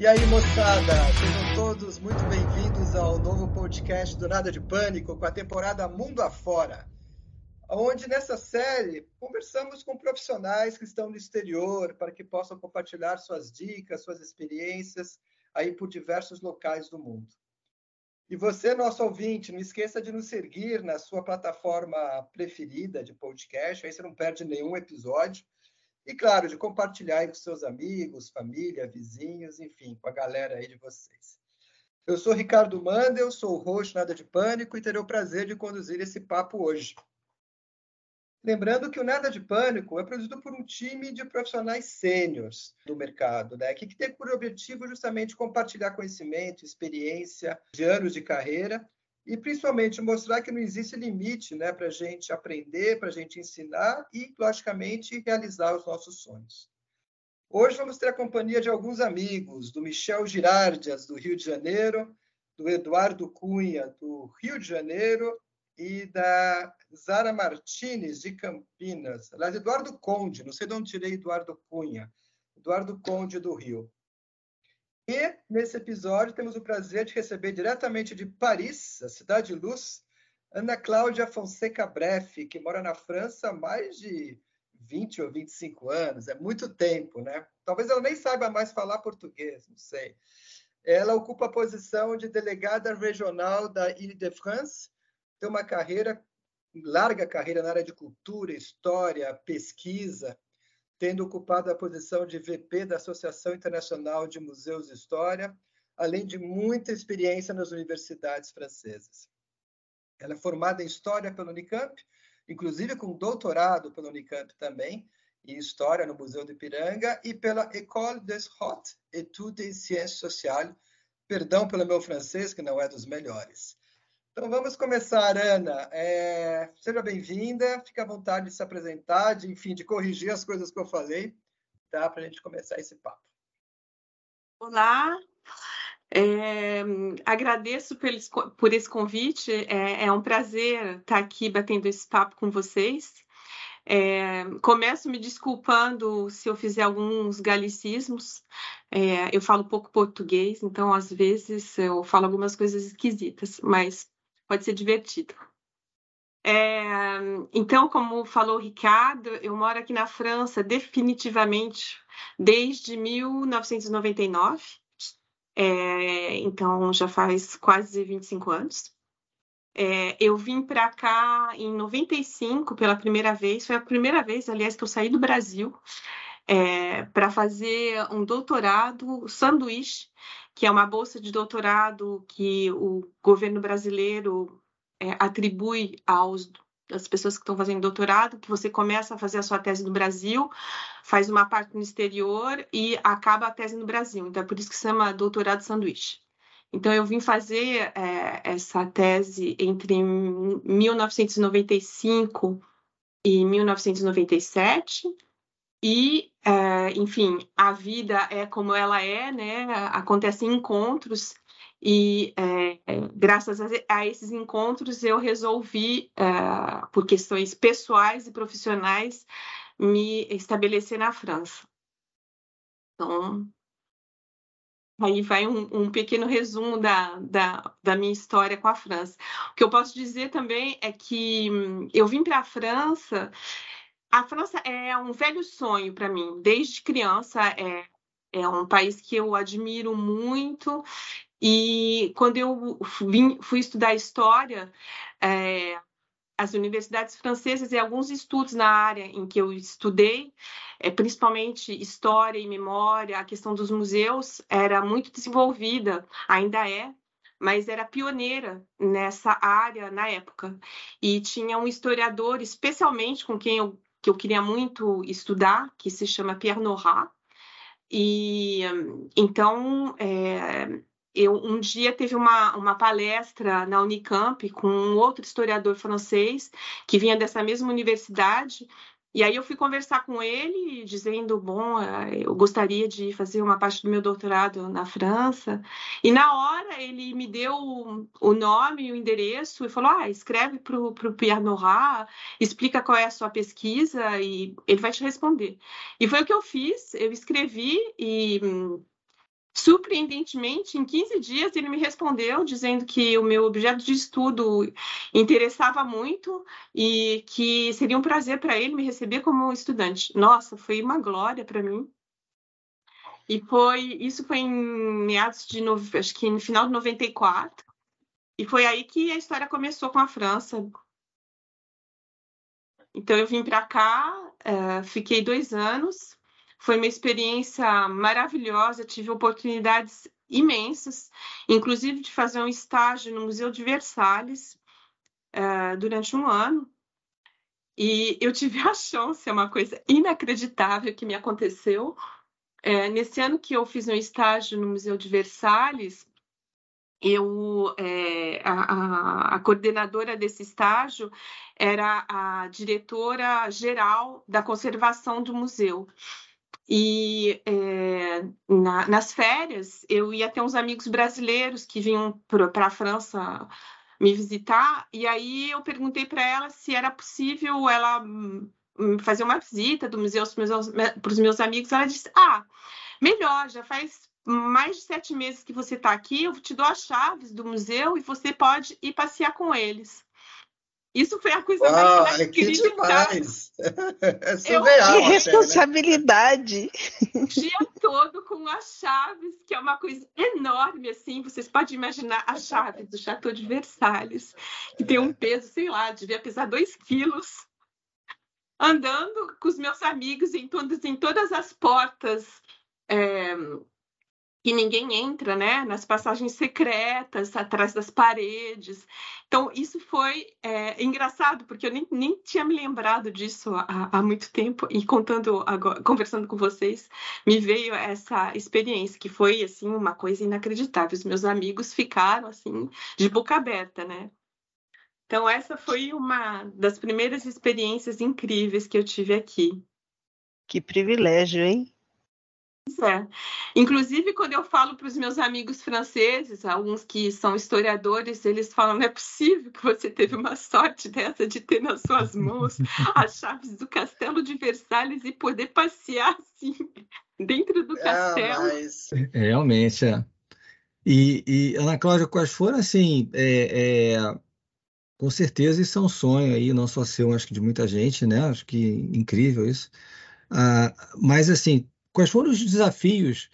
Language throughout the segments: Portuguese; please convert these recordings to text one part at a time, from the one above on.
E aí, moçada, sejam todos muito bem-vindos ao novo podcast do Nada de Pânico com a temporada Mundo Afora, onde nessa série conversamos com profissionais que estão no exterior para que possam compartilhar suas dicas, suas experiências aí por diversos locais do mundo. E você, nosso ouvinte, não esqueça de nos seguir na sua plataforma preferida de podcast, aí você não perde nenhum episódio. E, claro, de compartilhar aí com seus amigos, família, vizinhos, enfim, com a galera aí de vocês. Eu sou Ricardo Mandel, sou o host Nada de Pânico e terei o prazer de conduzir esse papo hoje. Lembrando que o Nada de Pânico é produzido por um time de profissionais sêniores do mercado, né? que tem por objetivo justamente compartilhar conhecimento, experiência de anos de carreira e principalmente mostrar que não existe limite né, para a gente aprender, para a gente ensinar e, logicamente, realizar os nossos sonhos. Hoje vamos ter a companhia de alguns amigos, do Michel Girardias, do Rio de Janeiro, do Eduardo Cunha, do Rio de Janeiro, e da Zara Martinez, de Campinas. Aliás, Eduardo Conde, não sei de onde tirei Eduardo Cunha. Eduardo Conde, do Rio. E, nesse episódio, temos o prazer de receber diretamente de Paris, a cidade de luz, Ana Cláudia Fonseca Breff, que mora na França há mais de 20 ou 25 anos, é muito tempo, né? Talvez ela nem saiba mais falar português, não sei. Ela ocupa a posição de delegada regional da Ile-de-France tem uma carreira, larga carreira na área de cultura, história, pesquisa, tendo ocupado a posição de VP da Associação Internacional de Museus de História, além de muita experiência nas universidades francesas. Ela é formada em História pela Unicamp, inclusive com doutorado pela Unicamp também, em História no Museu de Ipiranga e pela École des Hautes Études et Sciences Sociales, perdão pelo meu francês, que não é dos melhores. Então vamos começar, Ana. É, seja bem-vinda, fique à vontade de se apresentar, de, enfim, de corrigir as coisas que eu falei, tá? Para a gente começar esse papo. Olá, é, agradeço por, por esse convite. É, é, um prazer estar aqui batendo esse papo com vocês. É, começo me desculpando se eu fizer alguns galicismos. É, eu falo pouco português, então às vezes eu falo algumas coisas esquisitas, mas pode ser divertido. É, então, como falou o Ricardo, eu moro aqui na França definitivamente desde 1999. É, então, já faz quase 25 anos. É, eu vim para cá em 95 pela primeira vez. Foi a primeira vez, aliás, que eu saí do Brasil é, para fazer um doutorado sanduíche que é uma bolsa de doutorado que o governo brasileiro é, atribui aos as pessoas que estão fazendo doutorado, que você começa a fazer a sua tese no Brasil, faz uma parte no exterior e acaba a tese no Brasil. Então, é por isso que se chama doutorado sanduíche. Então, eu vim fazer é, essa tese entre 1995 e 1997 e, é, enfim, a vida é como ela é, né? Acontecem encontros e, é, graças a, a, esses encontros, eu resolvi, é, por questões pessoais e profissionais, me estabelecer na França. Então, aí vai um, um pequeno resumo da, da, da, minha história com a França. O que eu posso dizer também é que hum, eu vim para a França a França é um velho sonho para mim, desde criança. É, é um país que eu admiro muito. E quando eu vim, fui estudar história, é, as universidades francesas e alguns estudos na área em que eu estudei, é, principalmente história e memória, a questão dos museus era muito desenvolvida, ainda é, mas era pioneira nessa área na época. E tinha um historiador, especialmente com quem eu que eu queria muito estudar, que se chama Pierre Nora. E então é, eu um dia teve uma, uma palestra na Unicamp com um outro historiador francês que vinha dessa mesma universidade e aí eu fui conversar com ele, dizendo, bom, eh, eu gostaria de fazer uma parte do meu doutorado na França. E na hora ele me deu o nome e o endereço e falou, ah, escreve para o Pierre Nora, explica qual é a sua pesquisa e ele vai te responder. E foi o que eu fiz, eu escrevi e Surpreendentemente, em 15 dias ele me respondeu dizendo que o meu objeto de estudo interessava muito e que seria um prazer para ele me receber como estudante. Nossa, foi uma glória para mim. E foi isso foi em meados de acho que no final de 94. E foi aí que a história começou com a França. Então eu vim para cá, uh, fiquei dois anos foi uma experiência maravilhosa, tive oportunidades imensas, inclusive de fazer um estágio no Museu de Versalhes uh, durante um ano. E eu tive a chance, é uma coisa inacreditável que me aconteceu. É, nesse ano que eu fiz um estágio no Museu de Versalhes, eu é, a, a, coordenadora desse estágio era a diretora geral da conservação do museu. E é, na, nas férias, eu ia ter uns amigos brasileiros que vinham para a França me visitar, e aí eu perguntei para ela se era possível ela fazer uma visita do museu para os meus amigos. Ela disse: Ah, melhor, já faz mais de sete meses que você está aqui, eu te dou as chaves do museu e você pode ir passear com eles. Isso foi a coisa Uau, mais que demais! É surreal, que responsabilidade! O dia todo com as chaves, que é uma coisa enorme, assim. Vocês podem imaginar as chaves do Chateau de Versalhes, que tem um peso, sei lá, devia pesar dois quilos. Andando com os meus amigos em todas, em todas as portas é, que ninguém entra, né? Nas passagens secretas, atrás das paredes. Então, isso foi é, engraçado, porque eu nem, nem tinha me lembrado disso há, há muito tempo, e contando agora, conversando com vocês, me veio essa experiência, que foi assim uma coisa inacreditável. Os meus amigos ficaram assim, de boca aberta, né? Então, essa foi uma das primeiras experiências incríveis que eu tive aqui. Que privilégio, hein? É. Inclusive, quando eu falo para os meus amigos franceses, alguns que são historiadores, eles falam: não é possível que você teve uma sorte dessa de ter nas suas mãos as chaves do castelo de Versalhes e poder passear assim dentro do castelo. É, mas... Realmente, é. E, e, Ana Cláudia, quais foram, assim, é, é, com certeza isso é um sonho aí, não só seu, acho que de muita gente, né? Acho que incrível isso. Ah, mas, assim, Quais foram os desafios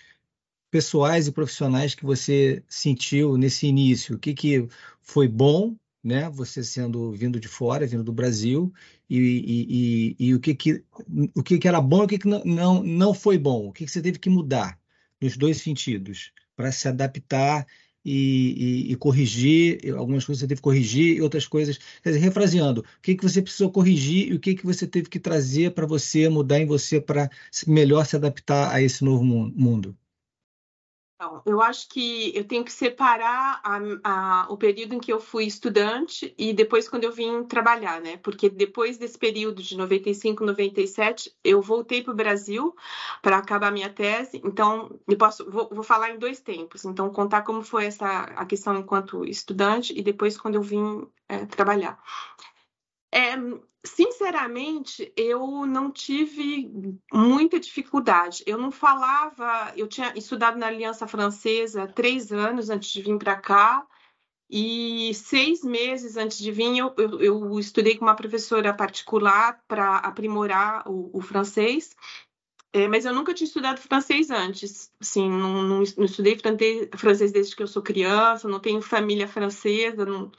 pessoais e profissionais que você sentiu nesse início? O que, que foi bom, né? Você sendo vindo de fora, vindo do Brasil, e, e, e, e o, que, que, o que, que era bom e o que, que não, não foi bom? O que, que você teve que mudar nos dois sentidos para se adaptar e, e, e, corrigir, algumas coisas você teve que corrigir e outras coisas. Quer dizer, refraseando, o que, que você precisou corrigir e o que, que você teve que trazer para você, mudar em você para melhor se adaptar a esse novo mundo? Então, eu acho que eu tenho que separar a, a, o período em que eu fui estudante e depois quando eu vim trabalhar, né? Porque depois desse período de 95, 97, eu voltei para o Brasil para acabar minha tese. Então, eu posso vou, vou, falar em dois tempos. Então, contar como foi essa a questão enquanto estudante e depois quando eu vim é, trabalhar. É, sinceramente, eu não tive muita dificuldade. Eu não falava, eu tinha estudado na Aliança Francesa três anos antes de vir para cá, e seis meses antes de vir, eu, eu, eu estudei com uma professora particular para aprimorar o, o francês. É, mas eu nunca tinha estudado francês antes. Assim, não, não, não estudei francês desde que eu sou criança, não tenho família francesa, não,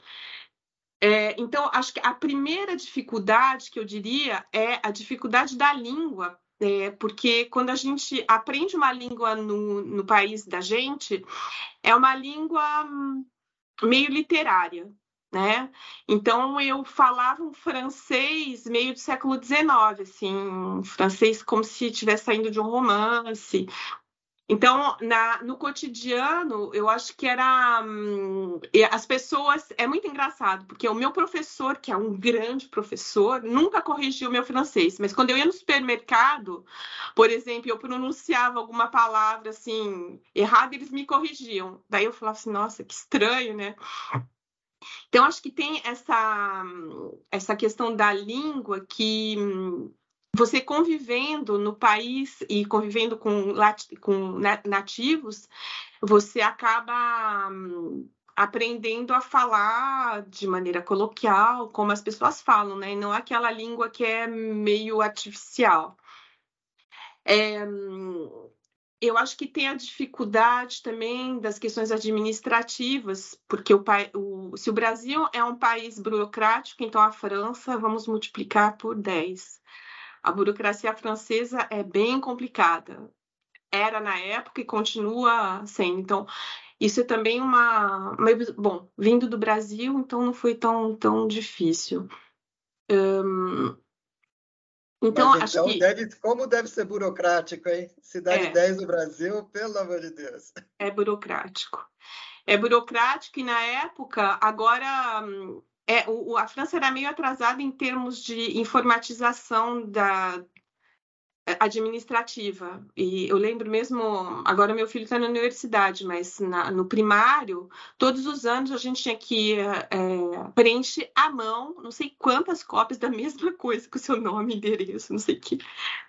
é, então, acho que a primeira dificuldade que eu diria é a dificuldade da língua, é, porque quando a gente aprende uma língua no, no país da gente, é uma língua hum, meio literária, né? Então eu falava um francês meio do século XIX, assim, um francês como se estivesse saindo de um romance, então, na, no cotidiano, eu acho que era. Hum, as pessoas. É muito engraçado, porque o meu professor, que é um grande professor, nunca corrigiu o meu francês. Mas quando eu ia no supermercado, por exemplo, eu pronunciava alguma palavra assim, errada, eles me corrigiam. Daí eu falava assim, nossa, que estranho, né? Então, acho que tem essa, essa questão da língua que você convivendo no país e convivendo com, com nativos, você acaba hum, aprendendo a falar de maneira coloquial, como as pessoas falam, né? E não aquela língua que é meio artificial. É, eu acho que tem a dificuldade também das questões administrativas, porque o, o, se o Brasil é um país burocrático, então a França vamos multiplicar por 10. A burocracia francesa é bem complicada. Era na época e continua sendo. Então, isso é também uma, bom, vindo do Brasil, então não foi tão, tão difícil. Um, então, Mas, acho então, que... deve, como deve ser burocrático, hein? Cidade é. 10 do Brasil, pelo amor de Deus. É burocrático. É burocrático e, na época, agora... É, o, a França era meio atrasada em termos de informatização da, administrativa. E eu lembro mesmo, agora meu filho está na universidade, mas na, no primário, todos os anos a gente tinha que é, preencher à mão, não sei quantas cópias da mesma coisa, com o seu nome, endereço, não sei o que.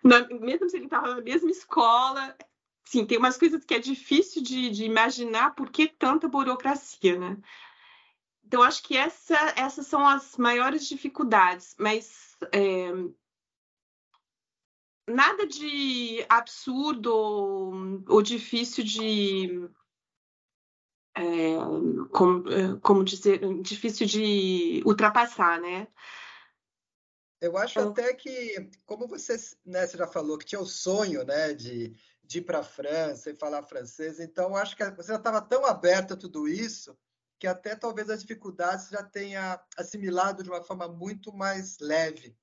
Na, mesmo se ele estava na mesma escola. Sim, tem umas coisas que é difícil de, de imaginar por que tanta burocracia, né? Então, acho que essa, essas são as maiores dificuldades, mas é, nada de absurdo ou, difícil de é, como, é, como, dizer, difícil de ultrapassar, né? Eu acho então... até que, como você, né, você já falou que tinha o sonho, né, de, de ir para a França e falar francês, então acho que você já estava tão aberta a tudo isso que até talvez as dificuldades já tenha assimilado de uma forma muito mais leve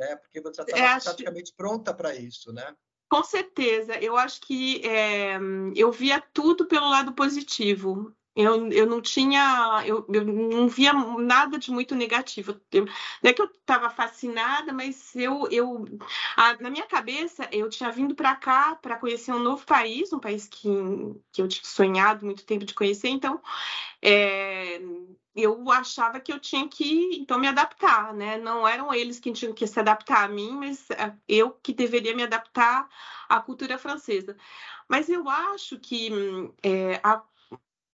né? Porque você estava acho... praticamente pronta para isso, né? Com certeza, eu acho que é, eu via tudo pelo lado positivo. Eu, eu não tinha, eu, eu não via nada de muito negativo. Eu, não é que eu estava fascinada, mas eu, eu a, na minha cabeça, eu tinha vindo para cá para conhecer um novo país, um país que, que eu tinha sonhado muito tempo de conhecer. Então, é, eu achava que eu tinha que então me adaptar, né? Não eram eles que tinham que se adaptar a mim, mas é, eu que deveria me adaptar à cultura francesa. Mas eu acho que é, a,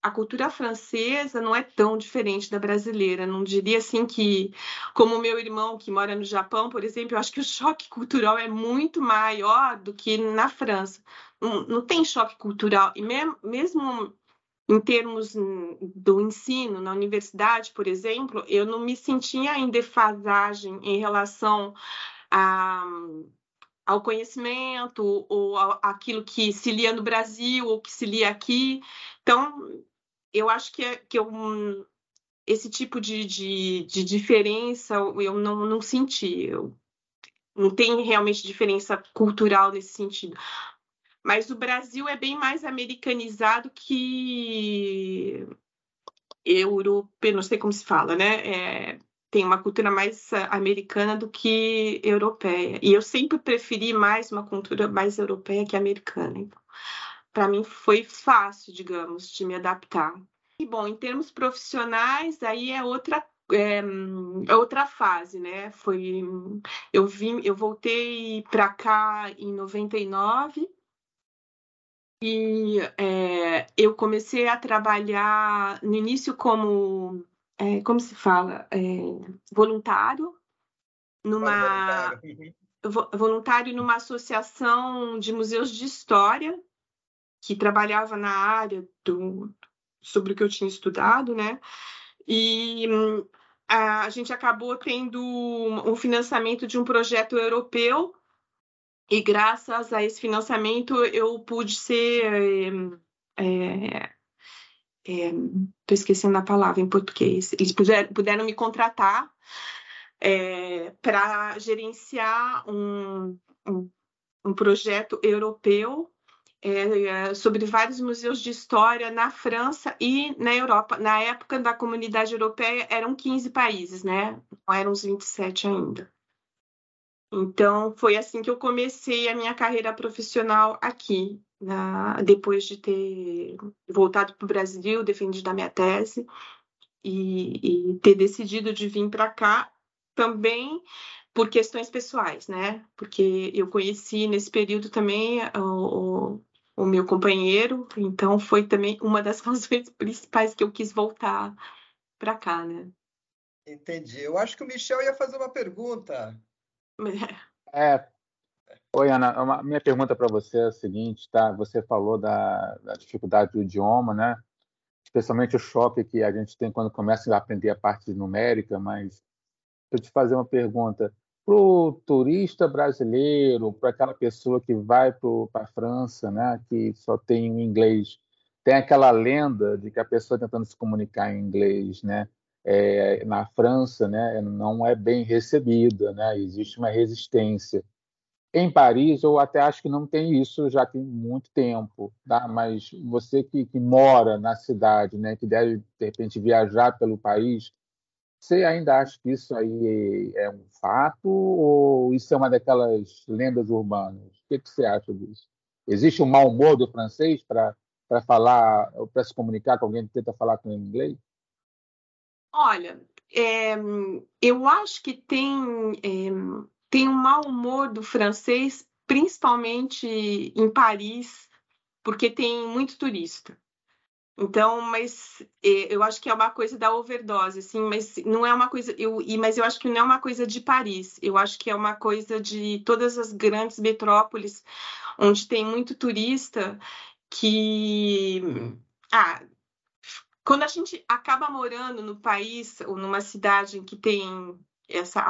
a cultura francesa não é tão diferente da brasileira. Não diria assim que, como meu irmão que mora no Japão, por exemplo, eu acho que o choque cultural é muito maior do que na França. Não, não tem choque cultural e mesmo, mesmo em termos do ensino na universidade, por exemplo, eu não me sentia em defasagem em relação a, ao conhecimento ou aquilo que se lia no Brasil ou que se lia aqui. Então, eu acho que, é, que eu, esse tipo de, de, de diferença eu não, não senti. Eu, não tem realmente diferença cultural nesse sentido. Mas o Brasil é bem mais americanizado que europeu, não sei como se fala, né? É, tem uma cultura mais americana do que europeia. E eu sempre preferi mais uma cultura mais europeia que americana. Então, para mim foi fácil, digamos, de me adaptar. E bom, em termos profissionais, aí é outra é, é outra fase, né? Foi eu vim, eu voltei para cá em 99 e é, eu comecei a trabalhar no início como, é, como se fala, é, voluntário, numa voluntário. Uhum. voluntário numa associação de museus de história que trabalhava na área do, sobre o que eu tinha estudado, né? E a, gente acabou tendo um financiamento de um projeto europeu e graças a esse financiamento eu pude ser. É, Estou esquecendo a palavra em português. Eles puderam, puderam me contratar é, para gerenciar um, um, um, projeto europeu é, sobre vários museus de história na França e na Europa. Na época da comunidade europeia eram 15 países, né? Não eram os 27 ainda. Então, foi assim que eu comecei a minha carreira profissional aqui, na, depois de ter voltado para o Brasil, defendido a minha tese e, e ter decidido de vir para cá também por questões pessoais, né? Porque eu conheci nesse período também o, o meu companheiro, então foi também uma das razões principais que eu quis voltar para cá, né? Entendi. Eu acho que o Michel ia fazer uma pergunta. É. Oi, Ana. Uma, minha pergunta para você é a seguinte, tá? Você falou da, da, dificuldade do idioma, né? Especialmente o choque que a gente tem quando começa a aprender a parte numérica, mas eu te fazer uma pergunta para o turista brasileiro, para aquela pessoa que vai para a França, né, que só tem o inglês, tem aquela lenda de que a pessoa tentando se comunicar em inglês, né, é, na França, né, não é bem recebida, né, existe uma resistência. Em Paris, eu até acho que não tem isso já tem muito tempo, tá? mas você que, que mora na cidade, né, que deve, de repente, viajar pelo país, você ainda acha que isso aí é um fato ou isso é uma daquelas lendas urbanas? O que, que você acha disso? Existe um mau humor do francês para falar, para se comunicar com alguém que tenta falar com ele em inglês? Olha, é, eu acho que tem, é, tem um mau humor do francês, principalmente em Paris, porque tem muito turista. Então, mas é, eu acho que é uma coisa da overdose, assim, mas não é uma coisa, eu, mas eu acho que não é uma coisa de Paris, eu acho que é uma coisa de todas as grandes metrópoles onde tem muito turista que ah, quando a gente acaba morando no país ou numa cidade em que tem essa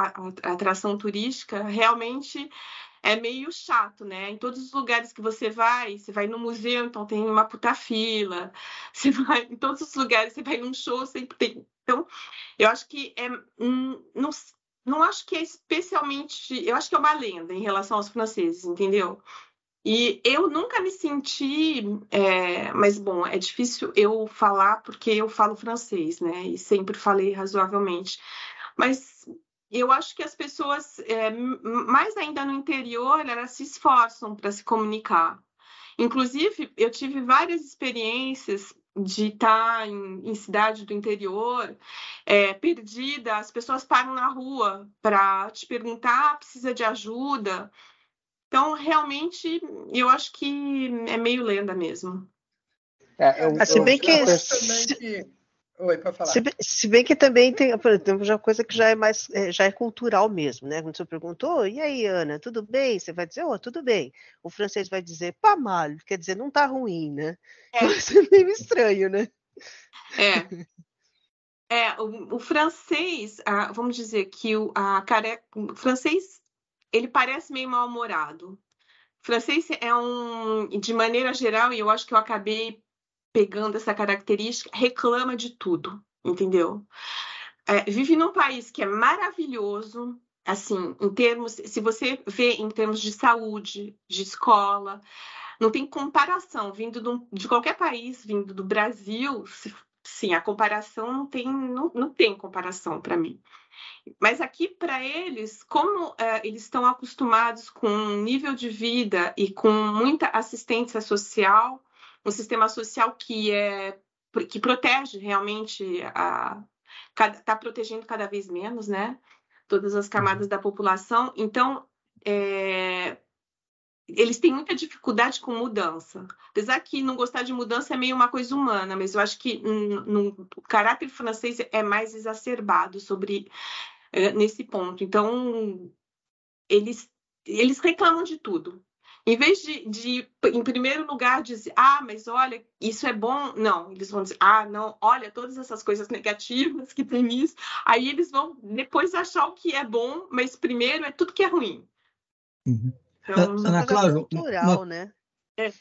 atração turística, realmente é meio chato, né? Em todos os lugares que você vai, você vai no museu, então tem uma puta fila. Você vai em todos os lugares, você vai num show, sempre tem. Então, eu acho que é não, não acho que é especialmente, eu acho que é uma lenda em relação aos franceses, entendeu? E eu nunca me senti, é, mas bom, é difícil eu falar porque eu falo francês, né? E sempre falei razoavelmente. Mas eu acho que as pessoas, é, mais ainda no interior, elas se esforçam para se comunicar. Inclusive, eu tive várias experiências de estar em, em cidade do interior, é, perdida, as pessoas param na rua para te perguntar, ah, precisa de ajuda. Então, realmente, eu acho que é meio lenda mesmo. É, eu, se bem que, que Oi, pode falar. Se, se, bem que também tem, por exemplo, já coisa que já é mais, é, já é cultural mesmo, né? Quando você perguntou, e aí, Ana, tudo bem? Você vai dizer, oh, tudo bem. O francês vai dizer, pas mal, quer dizer, não tá ruim, né? É. Isso é meio estranho, né? É. É, o, o francês, a, vamos dizer que o, a care... o francês, ele parece meio mal-humorado. Francês é um, de maneira geral, e eu acho que eu acabei pegando essa característica, reclama de tudo, entendeu? É, vive num país que é maravilhoso, assim, em termos, se você vê em termos de saúde, de escola, não tem comparação vindo do, de qualquer país, vindo do Brasil, sim, a comparação não tem, não, não tem comparação para mim. Mas aqui, para eles, como é, eles estão acostumados com um nível de vida e com muita assistência social, um sistema social que é que protege realmente a está protegendo cada vez menos, né? Todas as camadas uhum. da população. Então, é, eles têm muita dificuldade com mudança. Apesar que não gostar de mudança é meio uma coisa humana, mas eu acho que no, o caráter francês é mais exacerbado sobre é, nesse ponto. Então, eles eles reclamam de tudo. Em vez de, de, em primeiro lugar, dizer, ah, mas olha, isso é bom, não, eles vão dizer, ah, não, olha, todas essas coisas negativas que tem nisso, aí eles vão depois achar o que é bom, mas primeiro é tudo que é ruim. Uhum. Então, Ana Cláudia, cultural, uma, né? É.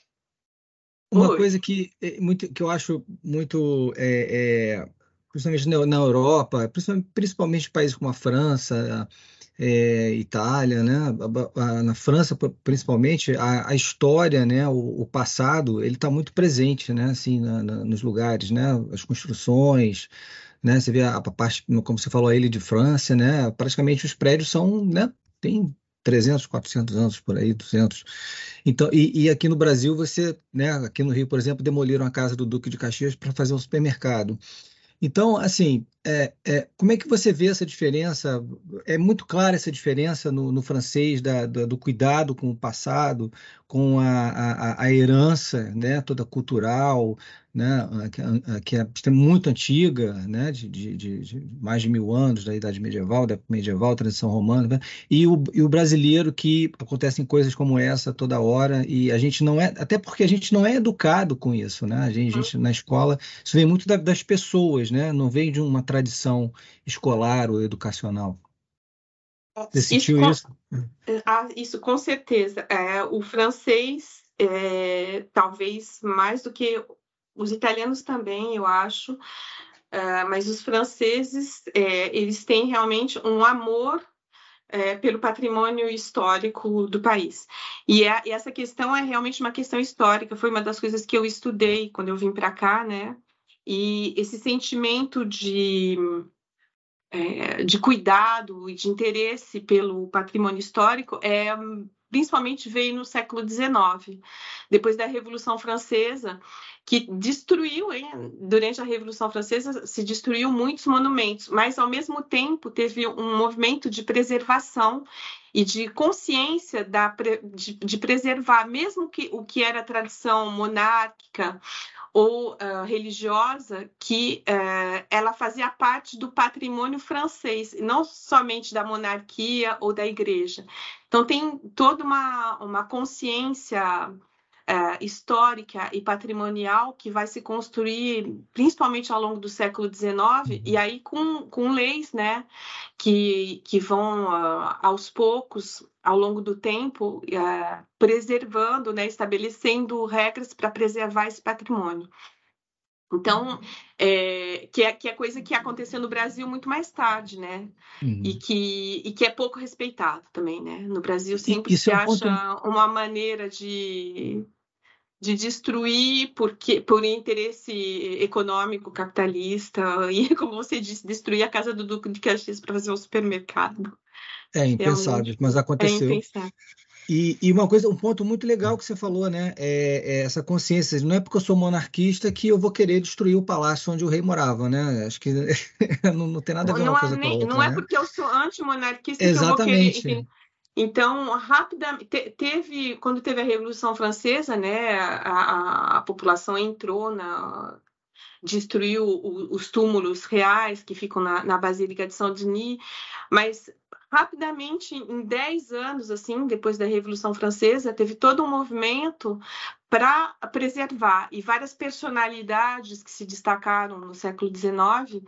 Uma Oi. coisa que, é muito, que eu acho muito, é, é, principalmente na, na Europa, principalmente, principalmente países como a França, é, Itália, né? A, a, na França principalmente a, a história, né? O, o, passado ele está muito presente, né? Assim, na, na, nos lugares, né? As construções, né? Você vê a, parte, como você falou, a Ilha de França, né? Praticamente os prédios são, né? Tem 300, 400 anos por aí, 200. Então, e, e, aqui no Brasil você, né? Aqui no Rio, por exemplo, demoliram a casa do Duque de Caxias para fazer um supermercado. Então, assim, é, é, como é que você vê essa diferença? É muito clara essa diferença no, no francês da, da, do cuidado com o passado, com a, a, a herança né, toda cultural, né, que, é, é muito antiga, né, de, de, de, mais de mil anos, da Idade Medieval, da medieval, tradição romana, né, e, o, e o brasileiro que acontecem coisas como essa toda hora, e a gente não é, até porque a gente não é educado com isso, né, a gente, a gente na escola, isso vem muito da, das pessoas, né, não vem de uma tradição escolar ou educacional. Você sentiu isso? Com, ah, isso com certeza. É, o francês, é, talvez mais do que os italianos também, eu acho, uh, mas os franceses, é, eles têm realmente um amor é, pelo patrimônio histórico do país. E, é, e, essa questão é realmente uma questão histórica, foi uma das coisas que eu estudei quando eu vim para cá, né? E esse sentimento de, é, de cuidado e de interesse pelo patrimônio histórico é principalmente veio no século XIX, depois da Revolução Francesa, que destruiu, hein? durante a Revolução Francesa, se destruiu muitos monumentos, mas ao mesmo tempo teve um movimento de preservação e de consciência da, de, de preservar, mesmo que o que era tradição monárquica ou uh, religiosa, que uh, ela fazia parte do patrimônio francês, não somente da monarquia ou da igreja. Então tem toda uma, uma consciência uh, histórica e patrimonial que vai se construir principalmente ao longo do século XIX, e uhum. aí com, com leis né, que, que vão uh, aos poucos, ao longo do tempo, uh, preservando, né, estabelecendo regras para preservar esse patrimônio. Então, é, que, é, que é coisa que aconteceu no Brasil muito mais tarde, né? Uhum. E, que, e que é pouco respeitado também, né? No Brasil sempre Isso se é um acha ponto... uma maneira de, de destruir porque por interesse econômico capitalista e como você disse destruir a casa do Duque de Caxias para fazer um supermercado é impensável Realmente. mas aconteceu é e, e, uma coisa um ponto muito legal que você falou né é, é, essa consciência não é porque eu sou monarquista que eu vou querer destruir o palácio onde o rei morava né acho que não, não tem nada a ver não, uma coisa nem, com a outra, não é né? porque eu sou antimonarquista Exatamente. que eu vou querer então, rapidamente, teve, quando teve a Revolução Francesa, né, a, a, a população entrou na, destruiu os túmulos reais que ficam na, na Basílica de Saint-Denis, mas rapidamente, em 10 anos, assim, depois da Revolução Francesa, teve todo um movimento para preservar. E várias personalidades que se destacaram no século XIX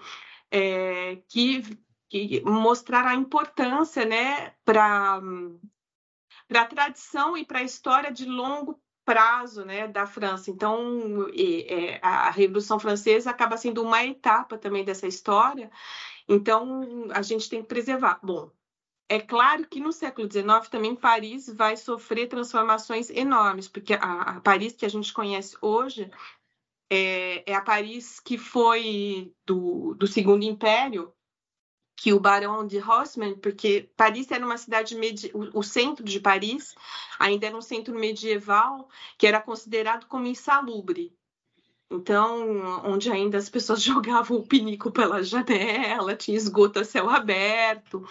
é, que que mostrar a importância né, para a tradição e para a história de longo prazo né, da França. Então, é, a Revolução Francesa acaba sendo uma etapa também dessa história, então a gente tem que preservar. Bom, é claro que no século XIX também Paris vai sofrer transformações enormes, porque a, a Paris que a gente conhece hoje é, é a Paris que foi do, do Segundo Império, que o Barão de Haussmann, porque Paris era uma cidade medi... o centro de Paris ainda era um centro medieval que era considerado como insalubre. Então, onde ainda as pessoas jogavam o pinico pela janela, tinha esgoto a céu aberto.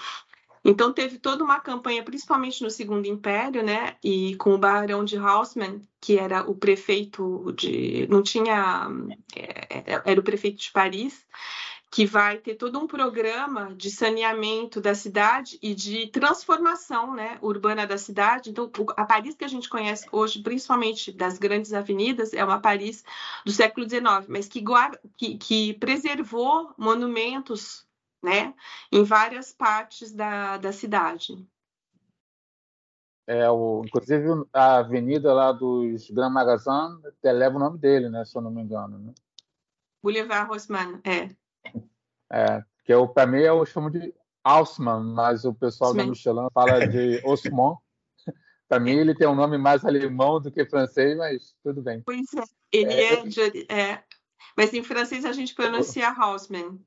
Então, teve toda uma campanha, principalmente no Segundo Império, né? E com o Barão de Haussmann, que era o prefeito de. Não tinha. É, é, era o prefeito de Paris que vai ter todo um programa de saneamento da cidade e de transformação né, urbana da cidade. Então, a Paris que a gente conhece hoje, principalmente das grandes avenidas, é uma Paris do século XIX, mas que, que, que preservou monumentos né, em várias partes da, da cidade. É, o, inclusive a avenida lá dos Grand Magasin leva o nome dele, né, se eu não me engano. Né? Boulevard Haussmann, é. É, que eu, para mim eu chamo de Haussmann, mas o pessoal da Michelin fala de Osman. para mim ele tem um nome mais alemão do que francês, mas tudo bem. Pois é, ele é, é, de, é mas em francês a gente pronuncia Haussmann.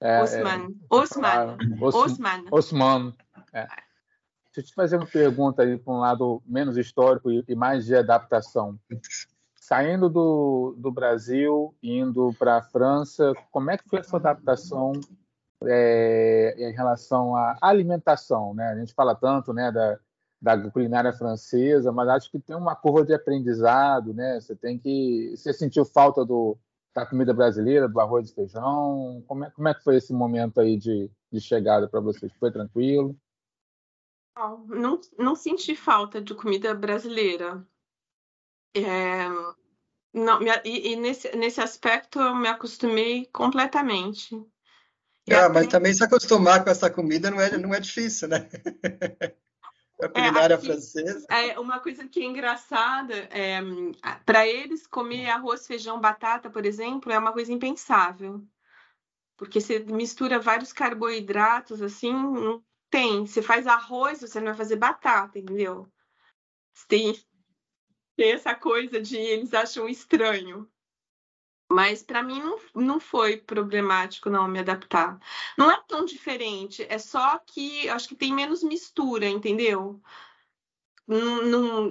É, Osman. É, Osman. Osman. Osman. É. Deixa eu te fazer uma pergunta aí para um lado menos histórico e mais de adaptação. Saindo do, do Brasil, indo para a França, como é que foi a sua adaptação é, em relação à alimentação? Né? A gente fala tanto né, da, da culinária francesa, mas acho que tem uma curva de aprendizado, né? Você tem que. Você sentiu falta do, da comida brasileira, do arroz e feijão? Como é, como é que foi esse momento aí de, de chegada para vocês? Foi tranquilo? Não, não senti falta de comida brasileira. É, não, e, e nesse, nesse aspecto eu me acostumei completamente. Ah, mas também se acostumar com essa comida não é, não é difícil, né? a culinária é, aqui, francesa. É uma coisa que é engraçada, é, para eles comer arroz, feijão, batata, por exemplo, é uma coisa impensável. Porque você mistura vários carboidratos, assim, não tem. Você faz arroz, você não vai fazer batata, entendeu? Tem, tem essa coisa de eles acham estranho. Mas para mim não, não foi problemático não me adaptar. Não é tão diferente, é só que acho que tem menos mistura, entendeu? Não,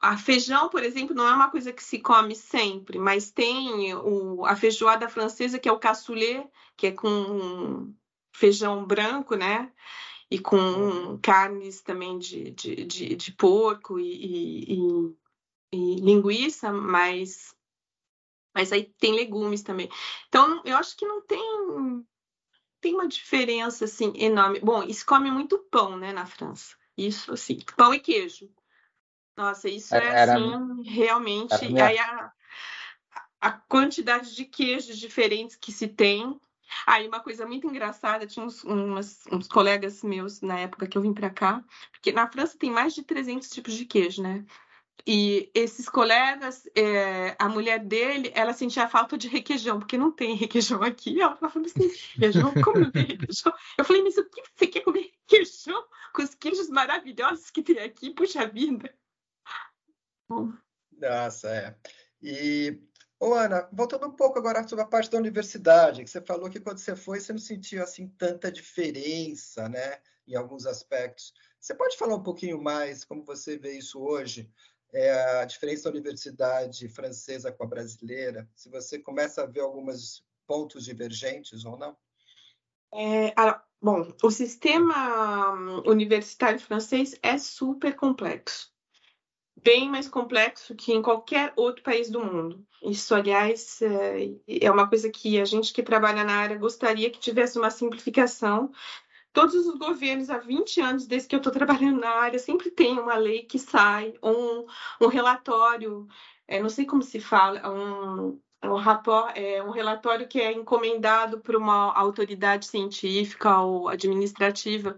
a feijão, por exemplo, não é uma coisa que se come sempre, mas tem o, a feijoada francesa, que é o cassoulet, que é com feijão branco, né? E com carnes também de, de, de, de porco e, e, e linguiça, mas mas aí tem legumes também. Então, eu acho que não tem tem uma diferença assim enorme. Bom, e se come muito pão, né, na França. Isso assim, pão e queijo. Nossa, isso é era, assim, realmente. Minha... Aí a, a quantidade de queijos diferentes que se tem. Aí uma coisa muito engraçada, tinha uns, umas, uns colegas meus na época que eu vim para cá, porque na França tem mais de 300 tipos de queijo, né? E esses colegas, é, a mulher dele, ela sentia falta de requeijão, porque não tem requeijão aqui. Ela falou assim: requeijão? Como não tem requeijão? Eu falei, mas o que você quer comer requeijão com os queijos maravilhosos que tem aqui? Puxa vida. Nossa, é. E, ô Ana, voltando um pouco agora sobre a parte da universidade, que você falou que quando você foi, você não sentiu assim tanta diferença, né, em alguns aspectos. Você pode falar um pouquinho mais como você vê isso hoje? É a diferença da universidade francesa com a brasileira, se você começa a ver alguns pontos divergentes ou não? É, bom, o sistema hum, universitário francês é super complexo, bem mais complexo que em qualquer outro país do mundo. Isso, aliás, é, é uma coisa que a gente que trabalha na área gostaria que tivesse uma simplificação Todos os governos, há 20 anos, desde que eu estou trabalhando na área, sempre tem uma lei que sai, um, um relatório, é, não sei como se fala, um, um, rapport, é, um relatório que é encomendado por uma autoridade científica ou administrativa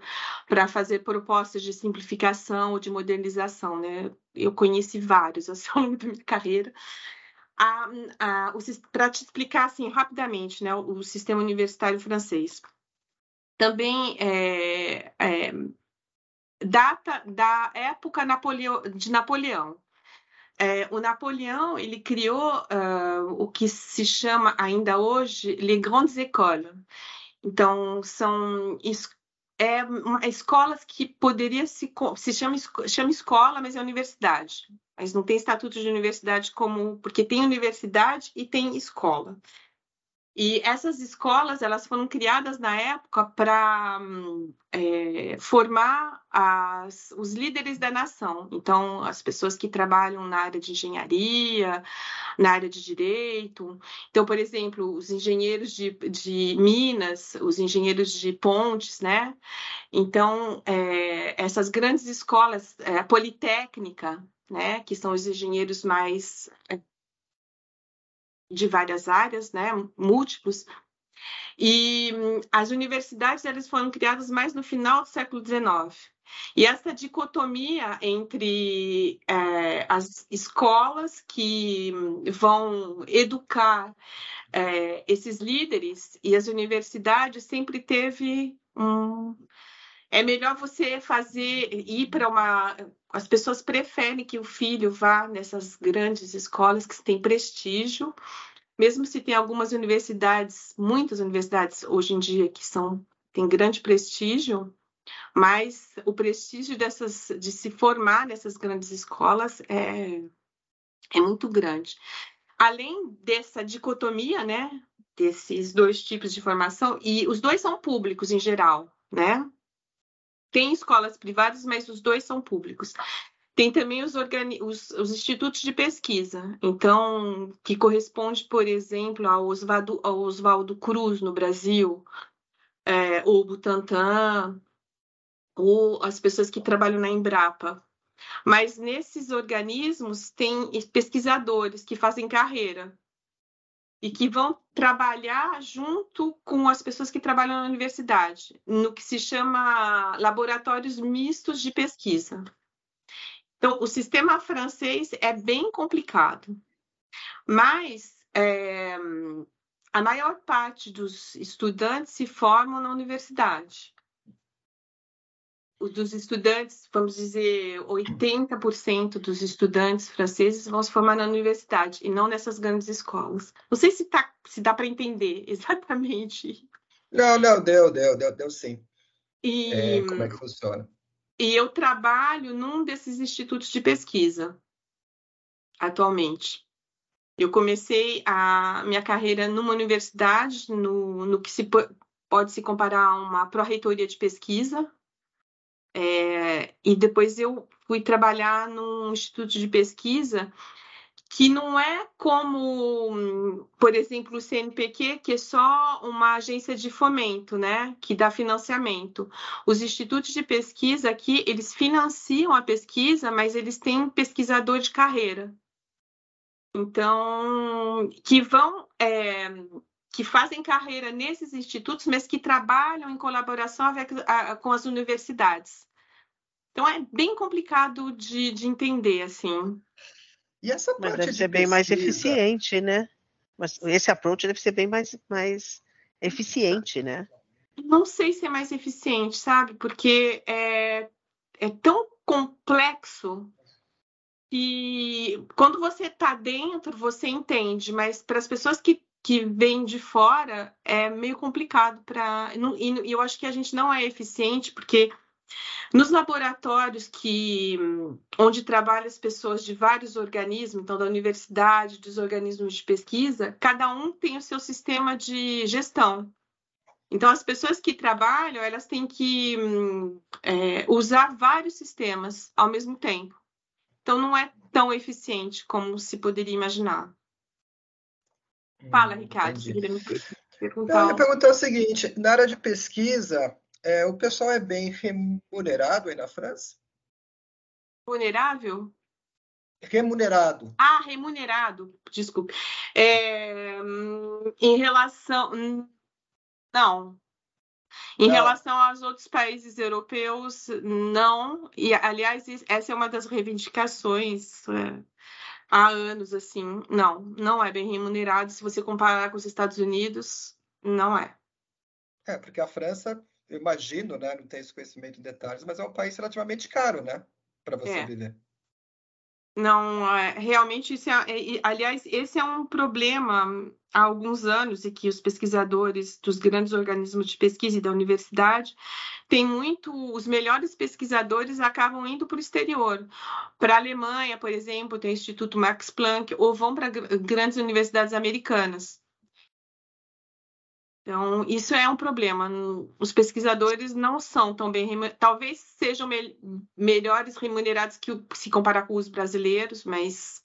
para fazer propostas de simplificação ou de modernização. Né? Eu conheci vários ao longo da minha carreira. Para te explicar assim rapidamente né, o, o sistema universitário francês também é, é, data da época Napoleão, de Napoleão. É, o Napoleão ele criou uh, o que se chama ainda hoje les grandes écoles. Então são é uma, escolas que poderia se se chama, chama escola, mas é universidade. Mas não tem estatuto de universidade como porque tem universidade e tem escola. E essas escolas elas foram criadas na época para é, formar as, os líderes da nação. Então, as pessoas que trabalham na área de engenharia, na área de direito. Então, por exemplo, os engenheiros de, de Minas, os engenheiros de pontes, né? Então, é, essas grandes escolas, é, a Politécnica, né? Que são os engenheiros mais de várias áreas, né, múltiplos. E hum, as universidades elas foram criadas mais no final do século XIX. E essa dicotomia entre é, as escolas que hum, vão educar é, esses líderes e as universidades sempre teve um. É melhor você fazer, ir para uma. As pessoas preferem que o filho vá nessas grandes escolas que têm prestígio, mesmo se tem algumas universidades, muitas universidades hoje em dia que são têm grande prestígio, mas o prestígio dessas de se formar nessas grandes escolas é é muito grande. Além dessa dicotomia, né, desses dois tipos de formação, e os dois são públicos em geral, né? Tem escolas privadas, mas os dois são públicos. Tem também os, organi os, os, institutos de pesquisa, então, que corresponde, por exemplo, ao Osvaldo, ao Oswaldo Cruz no Brasil, é, ou Butantan, ou as pessoas que trabalham na Embrapa. Mas nesses organismos tem pesquisadores que fazem carreira e que vão trabalhar junto com as pessoas que trabalham na universidade, no que se chama laboratórios mistos de pesquisa. Então, o sistema francês é bem complicado, mas é, a maior parte dos estudantes se formam na universidade. Dos estudantes, vamos dizer, 80% dos estudantes franceses vão se formar na universidade e não nessas grandes escolas. Não sei se, tá, se dá para entender exatamente. Não, não, deu, deu, deu, deu sim. E... É, como é que funciona? E eu trabalho num desses institutos de pesquisa atualmente. Eu comecei a minha carreira numa universidade, no, no que se pode se comparar a uma pró-reitoria de pesquisa, é, e depois eu fui trabalhar num instituto de pesquisa que não é como, por exemplo, o CNPq, que é só uma agência de fomento, né, que dá financiamento. Os institutos de pesquisa aqui, eles financiam a pesquisa, mas eles têm pesquisador de carreira. Então, que vão, é, que fazem carreira nesses institutos, mas que trabalham em colaboração a, com as universidades. Então, é bem complicado de, de entender, assim. E essa Mas deve ser bem mais eficiente, né? Mas esse approach deve ser bem mais, mais eficiente, né? Não sei se é mais eficiente, sabe? Porque é, é tão complexo que quando você está dentro, você entende, mas para as pessoas que, que vêm de fora é meio complicado para. E eu acho que a gente não é eficiente, porque nos laboratórios que, onde trabalham as pessoas de vários organismos, então da universidade, dos organismos de pesquisa, cada um tem o seu sistema de gestão. Então, as pessoas que trabalham, elas têm que é, usar vários sistemas ao mesmo tempo. Então, não é tão eficiente como se poderia imaginar. Fala, hum, Ricardo. Perguntar... Não, eu perguntar o seguinte: na área de pesquisa, é, o pessoal é bem remunerado aí na França? Remunerável? Remunerado. Ah, remunerado, desculpe. É, em relação. Não. Em não. relação aos outros países europeus, não. E, aliás, essa é uma das reivindicações é, há anos, assim. Não, não é bem remunerado. Se você comparar com os Estados Unidos, não é. É, porque a França eu imagino, né? Não tenho esse conhecimento em detalhes, mas é um país relativamente caro, né? Para você é. viver. Não, é, realmente, isso é, aliás, esse é um problema há alguns anos e que os pesquisadores dos grandes organismos de pesquisa e da universidade têm muito, os melhores pesquisadores acabam indo para o exterior. Para a Alemanha, por exemplo, tem o Instituto Max Planck, ou vão para grandes universidades americanas. Então, isso é um problema. Os pesquisadores não são tão bem talvez sejam me melhores remunerados que o, se comparar com os brasileiros, mas